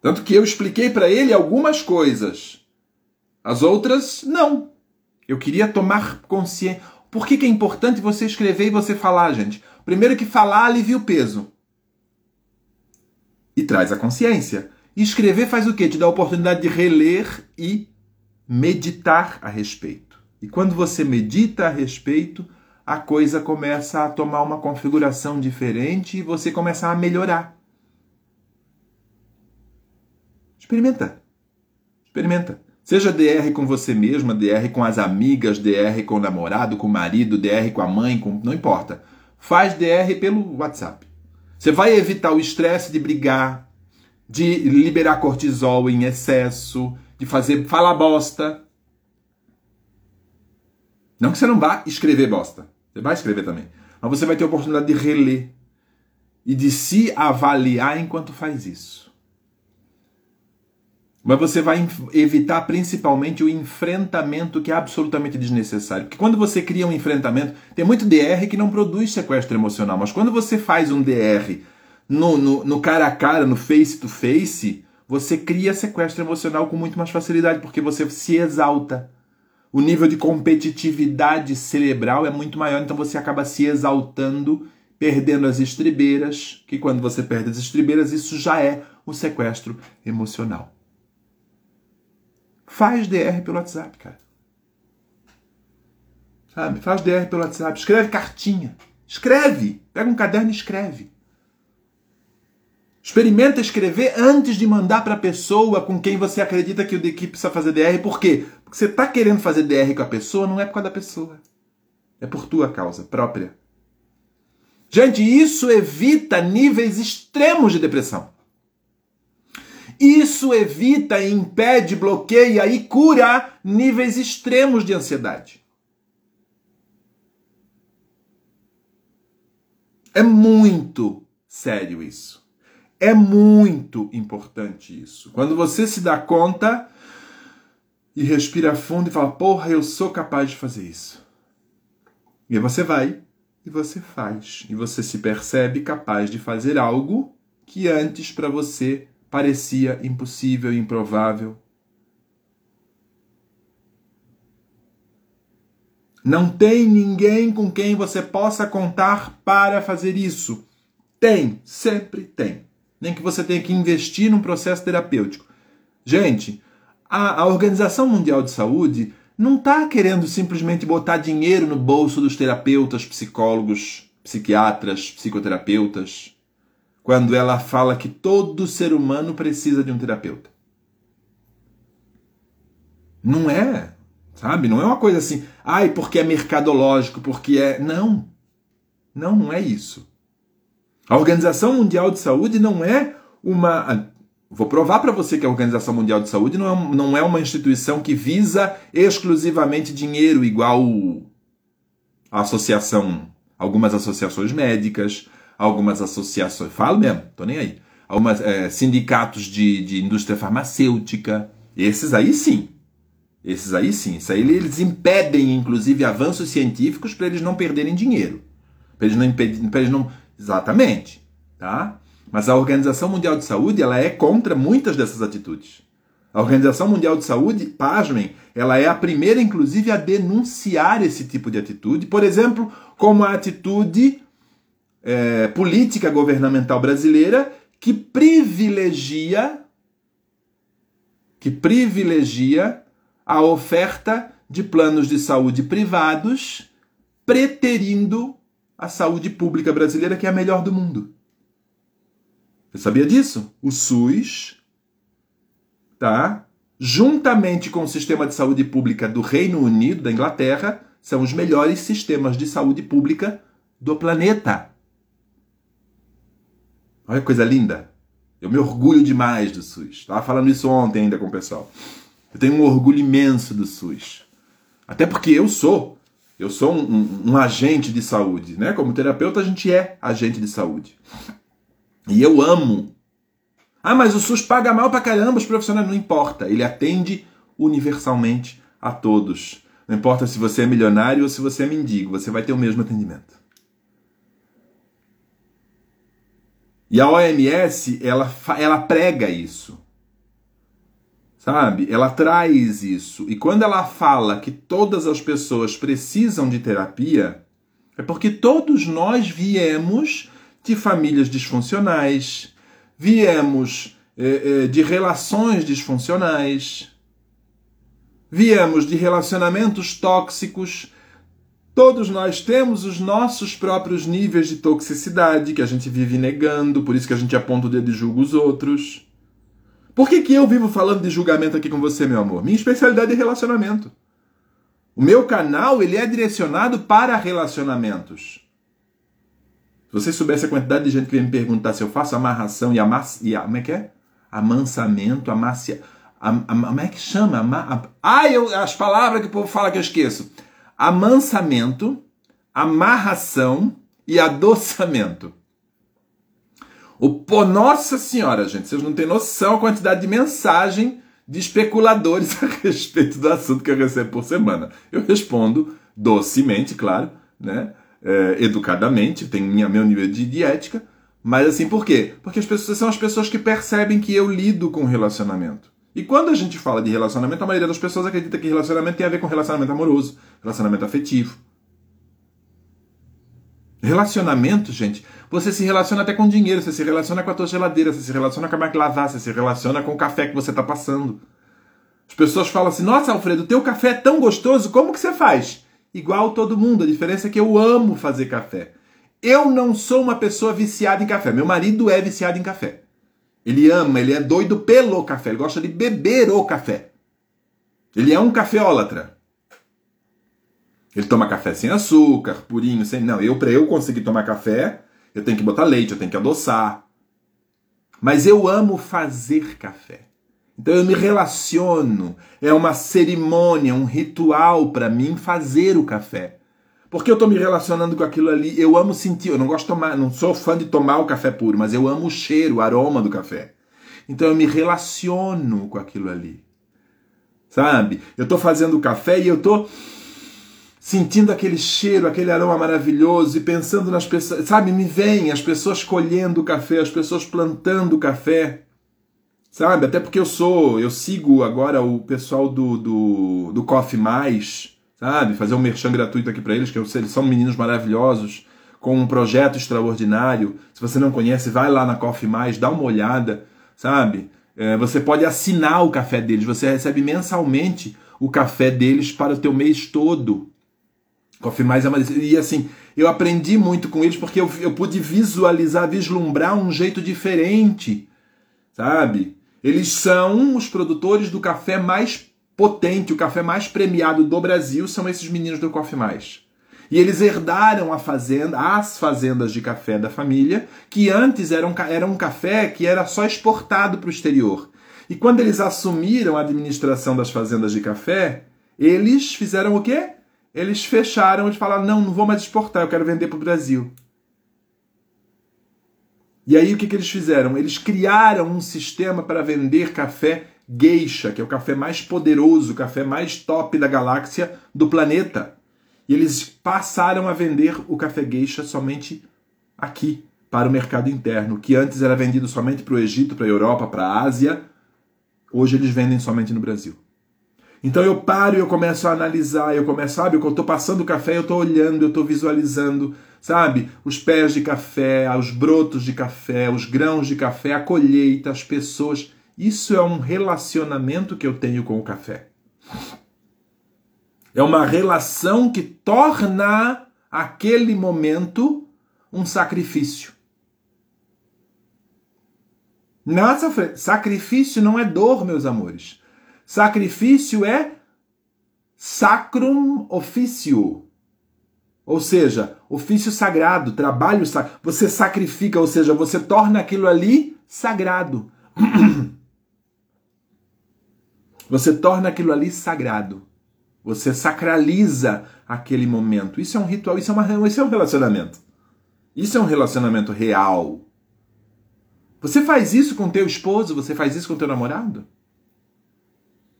Tanto que eu expliquei para ele algumas coisas. As outras, não. Eu queria tomar consciência. Por que, que é importante você escrever e você falar, gente? Primeiro que falar alivia o peso. E traz a consciência. E escrever faz o quê? Te dá a oportunidade de reler e meditar a respeito. E quando você medita a respeito, a coisa começa a tomar uma configuração diferente e você começa a melhorar. Experimenta. Experimenta. Seja DR com você mesma, DR com as amigas, DR com o namorado, com o marido, DR com a mãe, com... não importa. Faz DR pelo WhatsApp. Você vai evitar o estresse de brigar, de liberar cortisol em excesso, de fazer falar bosta. Não que você não vá escrever bosta. Você vai escrever também. Mas você vai ter a oportunidade de reler e de se avaliar enquanto faz isso. Mas você vai evitar principalmente o enfrentamento que é absolutamente desnecessário. Porque quando você cria um enfrentamento, tem muito DR que não produz sequestro emocional, mas quando você faz um DR no, no, no cara a cara, no face to face, você cria sequestro emocional com muito mais facilidade, porque você se exalta. O nível de competitividade cerebral é muito maior, então você acaba se exaltando, perdendo as estribeiras, que quando você perde as estribeiras, isso já é o sequestro emocional. Faz DR pelo WhatsApp, cara. Sabe? Faz DR pelo WhatsApp. Escreve cartinha. Escreve. Pega um caderno e escreve. Experimenta escrever antes de mandar para a pessoa com quem você acredita que o equipe precisa fazer DR. Por quê? Porque você está querendo fazer DR com a pessoa, não é por causa da pessoa. É por tua causa própria. Gente, isso evita níveis extremos de depressão. Isso evita, impede, bloqueia e cura níveis extremos de ansiedade. É muito sério isso. É muito importante isso. Quando você se dá conta e respira fundo e fala: Porra, eu sou capaz de fazer isso. E você vai e você faz. E você se percebe capaz de fazer algo que antes para você parecia impossível e improvável. Não tem ninguém com quem você possa contar para fazer isso. Tem, sempre tem. Nem que você tenha que investir num processo terapêutico. Gente, a, a Organização Mundial de Saúde não está querendo simplesmente botar dinheiro no bolso dos terapeutas, psicólogos, psiquiatras, psicoterapeutas quando ela fala que todo ser humano precisa de um terapeuta. Não é, sabe? Não é uma coisa assim, ai, porque é mercadológico, porque é. Não. Não, não é isso. A Organização Mundial de Saúde não é uma. Vou provar para você que a Organização Mundial de Saúde não é, não é uma instituição que visa exclusivamente dinheiro, igual a associação, algumas associações médicas, algumas associações, falo mesmo, tô nem aí, algumas é, sindicatos de, de indústria farmacêutica, esses aí sim, esses aí sim, isso aí eles impedem inclusive avanços científicos para eles não perderem dinheiro, para eles não impedir, para eles não, exatamente, tá? Mas a Organização Mundial de Saúde ela é contra muitas dessas atitudes. A Organização Mundial de Saúde, pasmem, ela é a primeira, inclusive, a denunciar esse tipo de atitude. Por exemplo, como a atitude é, política governamental brasileira que privilegia que privilegia a oferta de planos de saúde privados, preterindo a saúde pública brasileira, que é a melhor do mundo. Você sabia disso? O SUS, tá? Juntamente com o sistema de saúde pública do Reino Unido, da Inglaterra, são os melhores sistemas de saúde pública do planeta. Olha que coisa linda. Eu me orgulho demais do SUS. Estava falando isso ontem ainda com o pessoal. Eu tenho um orgulho imenso do SUS. Até porque eu sou. Eu sou um, um, um agente de saúde. Né? Como terapeuta, a gente é agente de saúde. E eu amo. Ah, mas o SUS paga mal pra caramba os profissionais. Não importa. Ele atende universalmente a todos. Não importa se você é milionário ou se você é mendigo, você vai ter o mesmo atendimento. E a OMS, ela, ela prega isso. Sabe? Ela traz isso. E quando ela fala que todas as pessoas precisam de terapia, é porque todos nós viemos de famílias disfuncionais, viemos é, é, de relações disfuncionais, viemos de relacionamentos tóxicos. Todos nós temos os nossos próprios níveis de toxicidade que a gente vive negando, por isso que a gente aponta o dedo e julga os outros. Por que, que eu vivo falando de julgamento aqui com você, meu amor? Minha especialidade é relacionamento. O meu canal ele é direcionado para relacionamentos. Se você soubesse a quantidade de gente que vem me perguntar se eu faço amarração e amass... e a... como é que é? Amansamento, amassia... Am... Am... como é que chama? Am... Ah, eu... as palavras que o povo fala que eu esqueço. Amansamento, amarração e adoçamento. O, pô, nossa senhora, gente, vocês não têm noção a quantidade de mensagem de especuladores a respeito do assunto que eu recebo por semana. Eu respondo docemente, claro, né? É, educadamente, tem minha, meu nível de, de ética, mas assim, por quê? Porque as pessoas são as pessoas que percebem que eu lido com relacionamento. E quando a gente fala de relacionamento, a maioria das pessoas acredita que relacionamento tem a ver com relacionamento amoroso, relacionamento afetivo. Relacionamento, gente, você se relaciona até com dinheiro, você se relaciona com a tua geladeira, você se relaciona com a máquina lavar, você se relaciona com o café que você está passando. As pessoas falam assim: Nossa, Alfredo, teu café é tão gostoso, como que você faz? Igual todo mundo, a diferença é que eu amo fazer café. Eu não sou uma pessoa viciada em café. Meu marido é viciado em café. Ele ama, ele é doido pelo café, ele gosta de beber o café. Ele é um cafeólatra. Ele toma café sem açúcar, purinho, sem. Não, eu, para eu conseguir tomar café, eu tenho que botar leite, eu tenho que adoçar. Mas eu amo fazer café. Então eu me relaciono. É uma cerimônia, um ritual para mim fazer o café. Porque eu estou me relacionando com aquilo ali. Eu amo sentir. Eu não gosto de tomar, não sou fã de tomar o café puro, mas eu amo o cheiro, o aroma do café. Então eu me relaciono com aquilo ali. Sabe? Eu estou fazendo o café e eu estou sentindo aquele cheiro, aquele aroma maravilhoso e pensando nas pessoas, sabe? Me vem as pessoas colhendo o café, as pessoas plantando o café, sabe? Até porque eu sou, eu sigo agora o pessoal do, do, do Coffee Mais, sabe? Fazer um merchan gratuito aqui para eles, que eles são meninos maravilhosos, com um projeto extraordinário. Se você não conhece, vai lá na Coffee Mais, dá uma olhada, sabe? É, você pode assinar o café deles, você recebe mensalmente o café deles para o teu mês todo. Coffee Mais é uma. E assim, eu aprendi muito com eles porque eu, eu pude visualizar, vislumbrar um jeito diferente, sabe? Eles são os produtores do café mais potente, o café mais premiado do Brasil são esses meninos do Coffee Mais. E eles herdaram a fazenda, as fazendas de café da família, que antes eram, era um café que era só exportado para o exterior. E quando eles assumiram a administração das fazendas de café, eles fizeram o quê? eles fecharam e falaram: não, não vou mais exportar, eu quero vender para o Brasil. E aí o que, que eles fizeram? Eles criaram um sistema para vender café geisha, que é o café mais poderoso, o café mais top da galáxia do planeta. E eles passaram a vender o café geisha somente aqui, para o mercado interno, que antes era vendido somente para o Egito, para a Europa, para a Ásia. Hoje eles vendem somente no Brasil. Então eu paro e eu começo a analisar, eu começo, sabe, eu estou passando o café, eu estou olhando, eu estou visualizando, sabe, os pés de café, os brotos de café, os grãos de café, a colheita, as pessoas. Isso é um relacionamento que eu tenho com o café. É uma relação que torna aquele momento um sacrifício. Nossa, sacrifício não é dor, meus amores. Sacrifício é sacrum officio. Ou seja, ofício sagrado, trabalho sagrado. Você sacrifica, ou seja, você torna aquilo ali sagrado. Você torna aquilo ali sagrado. Você sacraliza aquele momento. Isso é um ritual, isso é, uma, isso é um relacionamento. Isso é um relacionamento real. Você faz isso com teu esposo? Você faz isso com teu namorado?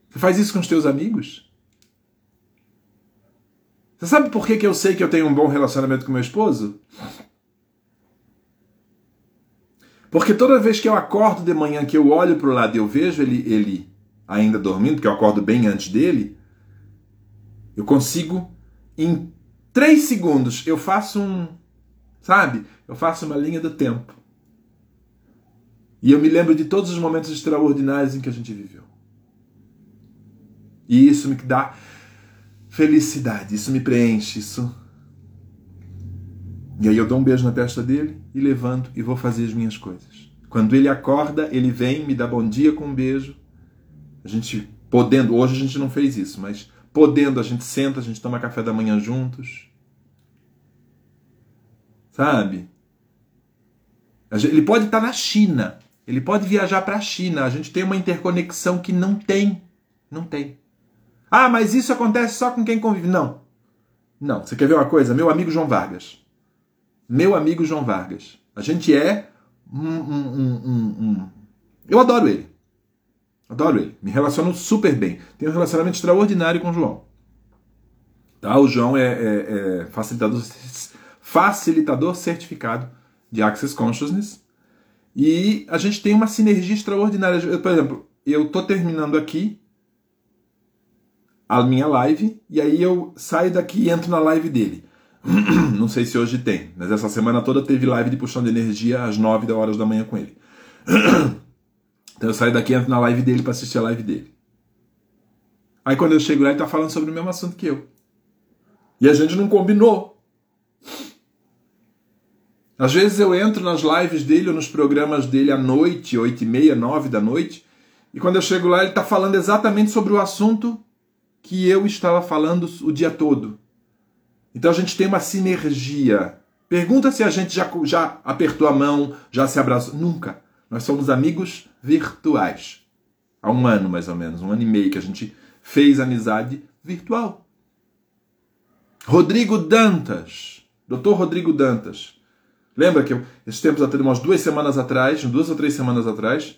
Você faz isso com os teus amigos? Você sabe por que, que eu sei que eu tenho um bom relacionamento com meu esposo? Porque toda vez que eu acordo de manhã, que eu olho para o lado e eu vejo ele, ele ainda dormindo, porque eu acordo bem antes dele, eu consigo, em três segundos, eu faço um. Sabe? Eu faço uma linha do tempo. E eu me lembro de todos os momentos extraordinários em que a gente viveu. E isso me dá felicidade, isso me preenche, isso. E aí eu dou um beijo na testa dele e levanto e vou fazer as minhas coisas. Quando ele acorda, ele vem, me dá bom dia com um beijo. A gente podendo, hoje a gente não fez isso, mas podendo, a gente senta, a gente toma café da manhã juntos. Sabe? Ele pode estar na China, ele pode viajar para a China. A gente tem uma interconexão que não tem. Não tem. Ah, mas isso acontece só com quem convive. Não. Não. Você quer ver uma coisa? Meu amigo João Vargas. Meu amigo João Vargas. A gente é um, um, um, Eu adoro ele. Adoro ele. Me relaciono super bem. Tenho um relacionamento extraordinário com o João. Tá? O João é, é, é facilitador, facilitador certificado de Access Consciousness. E a gente tem uma sinergia extraordinária. Eu, por exemplo, eu tô terminando aqui a minha live e aí eu saio daqui e entro na live dele. Não sei se hoje tem, mas essa semana toda teve live de puxão de energia às 9 horas da manhã com ele. Então eu saio daqui entro na live dele para assistir a live dele. Aí quando eu chego lá, ele tá falando sobre o mesmo assunto que eu. E a gente não combinou. Às vezes eu entro nas lives dele ou nos programas dele à noite, oito e meia, nove da noite, e quando eu chego lá ele está falando exatamente sobre o assunto que eu estava falando o dia todo. Então a gente tem uma sinergia. Pergunta se a gente já, já apertou a mão, já se abraçou. Nunca. Nós somos amigos virtuais. Há um ano, mais ou menos, um ano e meio que a gente fez amizade virtual. Rodrigo Dantas, doutor Rodrigo Dantas, Lembra que eu, esses tempos atrás, umas duas semanas atrás, duas ou três semanas atrás,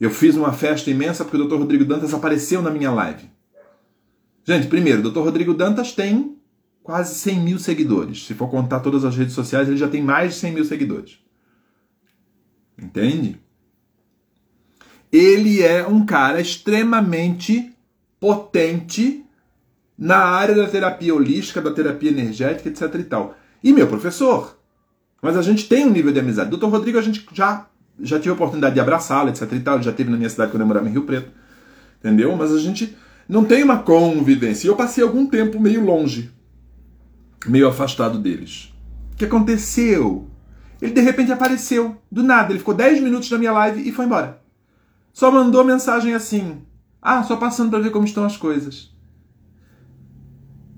eu fiz uma festa imensa porque o Dr. Rodrigo Dantas apareceu na minha live. Gente, primeiro, o Dr. Rodrigo Dantas tem quase 100 mil seguidores. Se for contar todas as redes sociais, ele já tem mais de 100 mil seguidores. Entende? Ele é um cara extremamente potente na área da terapia holística, da terapia energética, etc e tal. E meu professor. Mas a gente tem um nível de amizade. Doutor Rodrigo, a gente já, já tive a oportunidade de abraçá-lo, etc e tal. Já teve na minha cidade quando eu morava em Rio Preto. Entendeu? Mas a gente não tem uma convivência. E eu passei algum tempo meio longe, meio afastado deles. O que aconteceu? Ele de repente apareceu, do nada. Ele ficou 10 minutos na minha live e foi embora. Só mandou mensagem assim: Ah, só passando para ver como estão as coisas.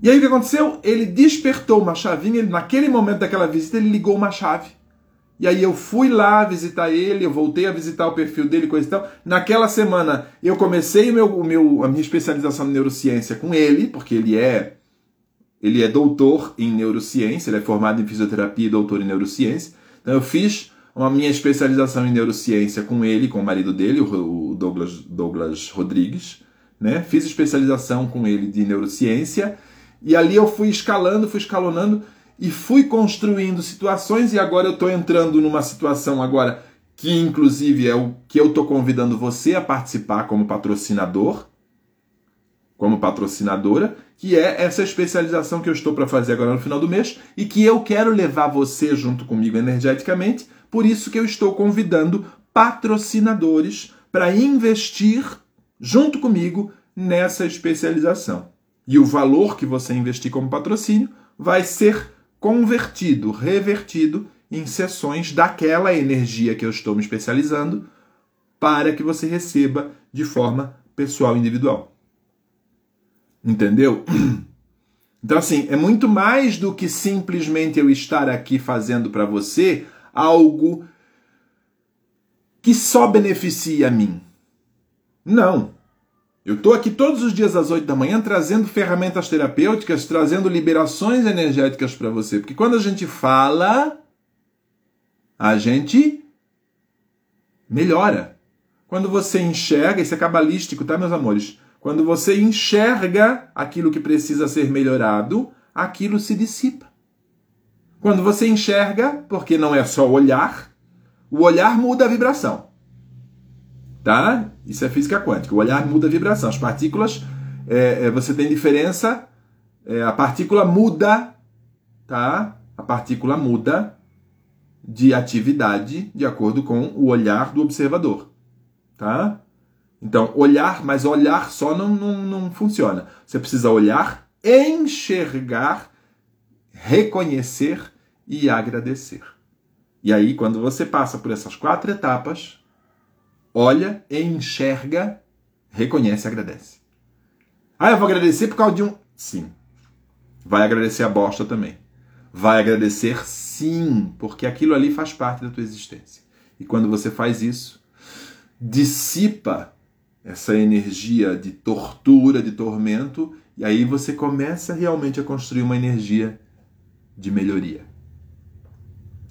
E aí o que aconteceu? Ele despertou uma chavinha, ele, naquele momento daquela visita, ele ligou uma chave. E aí eu fui lá visitar ele, eu voltei a visitar o perfil dele, coisa e tal. Naquela semana eu comecei o meu, o meu, a minha especialização em neurociência com ele, porque ele é ele é doutor em neurociência, ele é formado em fisioterapia e doutor em neurociência. Então eu fiz a minha especialização em neurociência com ele, com o marido dele, o Douglas, Douglas Rodrigues. Né? Fiz especialização com ele de neurociência e ali eu fui escalando, fui escalonando e fui construindo situações e agora eu estou entrando numa situação agora que inclusive é o que eu estou convidando você a participar como patrocinador, como patrocinadora, que é essa especialização que eu estou para fazer agora no final do mês e que eu quero levar você junto comigo energeticamente, por isso que eu estou convidando patrocinadores para investir junto comigo nessa especialização. E o valor que você investir como patrocínio vai ser convertido, revertido em sessões daquela energia que eu estou me especializando para que você receba de forma pessoal individual. Entendeu? Então, assim, é muito mais do que simplesmente eu estar aqui fazendo para você algo que só beneficia a mim. Não. Eu estou aqui todos os dias às 8 da manhã trazendo ferramentas terapêuticas, trazendo liberações energéticas para você. Porque quando a gente fala, a gente melhora. Quando você enxerga, isso é cabalístico, tá, meus amores? Quando você enxerga aquilo que precisa ser melhorado, aquilo se dissipa. Quando você enxerga, porque não é só olhar, o olhar muda a vibração. Tá? Isso é física quântica. O olhar muda a vibração. As partículas, é, é, você tem diferença, é, a partícula muda, tá? A partícula muda de atividade de acordo com o olhar do observador, tá? Então, olhar, mas olhar só não, não, não funciona. Você precisa olhar, enxergar, reconhecer e agradecer. E aí, quando você passa por essas quatro etapas, olha, enxerga, reconhece e agradece. Ah, eu vou agradecer por causa de um. Sim. Vai agradecer a bosta também. Vai agradecer sim, porque aquilo ali faz parte da tua existência. E quando você faz isso, dissipa essa energia de tortura, de tormento, e aí você começa realmente a construir uma energia de melhoria.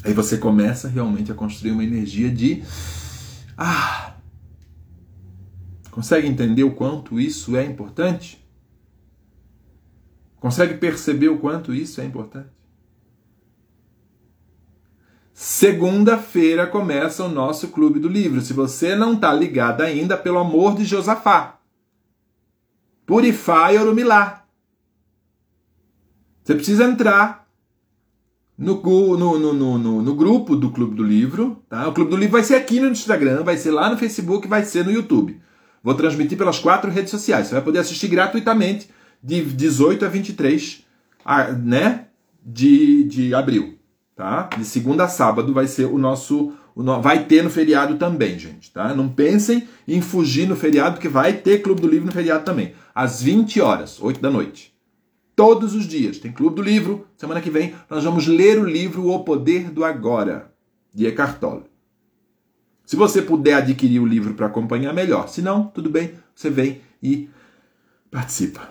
Aí você começa realmente a construir uma energia de. Ah! Consegue entender o quanto isso é importante? Consegue perceber o quanto isso é importante? Segunda-feira começa o nosso Clube do Livro. Se você não está ligado ainda, pelo amor de Josafá, Purify Orumilá. Você precisa entrar no, no, no, no, no grupo do Clube do Livro. Tá? O Clube do Livro vai ser aqui no Instagram, vai ser lá no Facebook, vai ser no YouTube. Vou transmitir pelas quatro redes sociais. Você vai poder assistir gratuitamente de 18 a 23 né, de, de abril. Tá? De segunda a sábado vai ser o nosso. O no... Vai ter no feriado também, gente. Tá? Não pensem em fugir no feriado, porque vai ter Clube do Livro no feriado também. Às 20 horas, 8 da noite todos os dias. Tem Clube do Livro. Semana que vem nós vamos ler o livro O Poder do Agora, de Eckhart Tolle. Se você puder adquirir o livro para acompanhar, melhor. Se não, tudo bem, você vem e participa.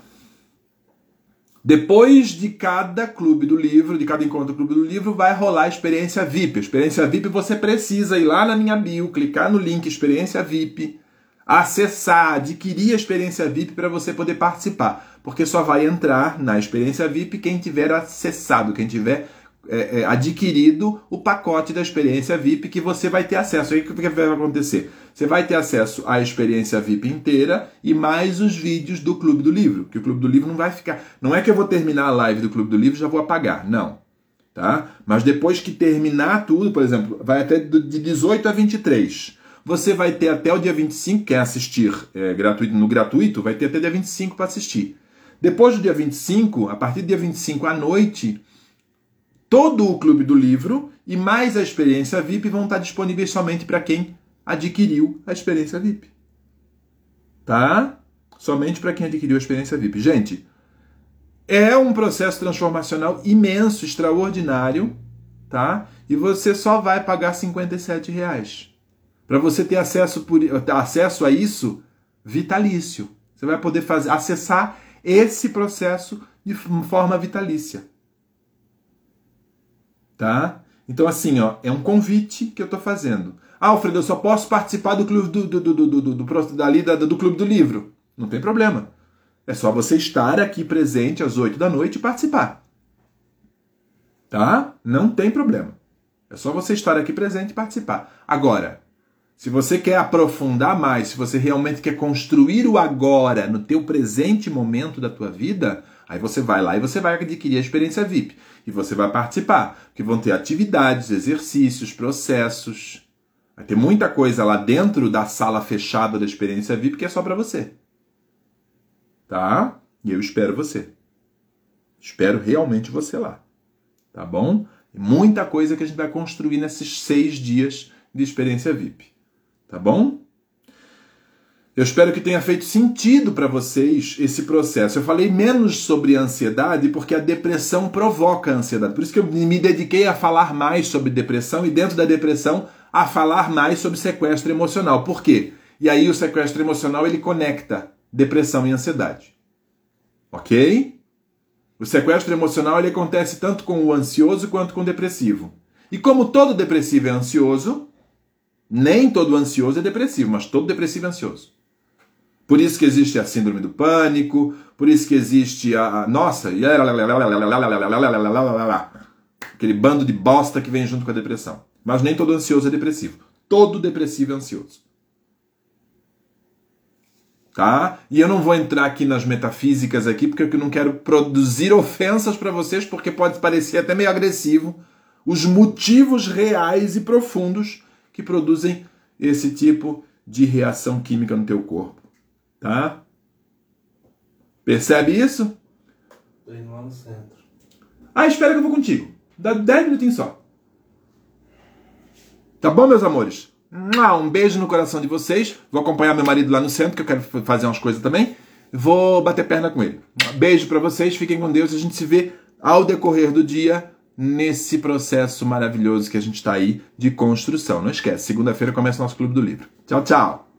Depois de cada clube do livro, de cada encontro do clube do livro, vai rolar a experiência VIP. A experiência VIP você precisa ir lá na minha bio, clicar no link experiência VIP, acessar, adquirir a experiência VIP para você poder participar porque só vai entrar na experiência VIP quem tiver acessado, quem tiver é, é, adquirido o pacote da experiência VIP que você vai ter acesso. Aí o que vai acontecer? Você vai ter acesso à experiência VIP inteira e mais os vídeos do Clube do Livro. Que o Clube do Livro não vai ficar. Não é que eu vou terminar a live do Clube do Livro e já vou apagar. Não. Tá? Mas depois que terminar tudo, por exemplo, vai até de 18 a 23. Você vai ter até o dia 25, quer assistir é, gratuito, no gratuito, vai ter até dia 25 para assistir. Depois do dia 25, a partir do dia 25 à noite, todo o Clube do Livro e mais a experiência VIP vão estar disponíveis somente para quem adquiriu a experiência VIP. Tá? Somente para quem adquiriu a experiência VIP. Gente, é um processo transformacional imenso, extraordinário, tá? E você só vai pagar 57 reais. Para você ter acesso, por, acesso a isso vitalício. Você vai poder fazer, acessar esse processo de forma vitalícia. Tá? Então, assim, ó, é um convite que eu estou fazendo. Ah, Alfredo, eu só posso participar do clube do, do, do, do, do, do, do clube do livro. Não tem problema. É só você estar aqui presente às 8 da noite e participar. Tá? Não tem problema. É só você estar aqui presente e participar. Agora, se você quer aprofundar mais, se você realmente quer construir o agora no teu presente momento da tua vida, aí você vai lá e você vai adquirir a experiência VIP e você vai participar, que vão ter atividades, exercícios, processos. Vai ter muita coisa lá dentro da sala fechada da experiência VIP que é só para você. Tá? E eu espero você. Espero realmente você lá. Tá bom? Muita coisa que a gente vai construir nesses seis dias de experiência VIP. Tá bom? Eu espero que tenha feito sentido para vocês esse processo. Eu falei menos sobre ansiedade porque a depressão provoca ansiedade. Por isso que eu me dediquei a falar mais sobre depressão e dentro da depressão a falar mais sobre sequestro emocional. Por quê? E aí o sequestro emocional ele conecta depressão e ansiedade. OK? O sequestro emocional ele acontece tanto com o ansioso quanto com o depressivo. E como todo depressivo é ansioso, nem todo ansioso é depressivo, mas todo depressivo é ansioso. Por isso que existe a síndrome do pânico, por isso que existe a. Nossa, aquele bando de bosta que vem junto com a depressão. Mas nem todo ansioso é depressivo. Todo depressivo é ansioso. Tá? E eu não vou entrar aqui nas metafísicas aqui porque eu não quero produzir ofensas para vocês, porque pode parecer até meio agressivo os motivos reais e profundos que produzem esse tipo de reação química no teu corpo, tá? Percebe isso? Tô indo lá no centro. Ah, espera que eu vou contigo. Dá 10 minutinhos só. Tá bom, meus amores? Um beijo no coração de vocês. Vou acompanhar meu marido lá no centro, que eu quero fazer umas coisas também. Vou bater perna com ele. Beijo para vocês, fiquem com Deus. A gente se vê ao decorrer do dia nesse processo maravilhoso que a gente está aí de construção. Não esquece, segunda-feira começa o nosso Clube do Livro. Tchau, tchau!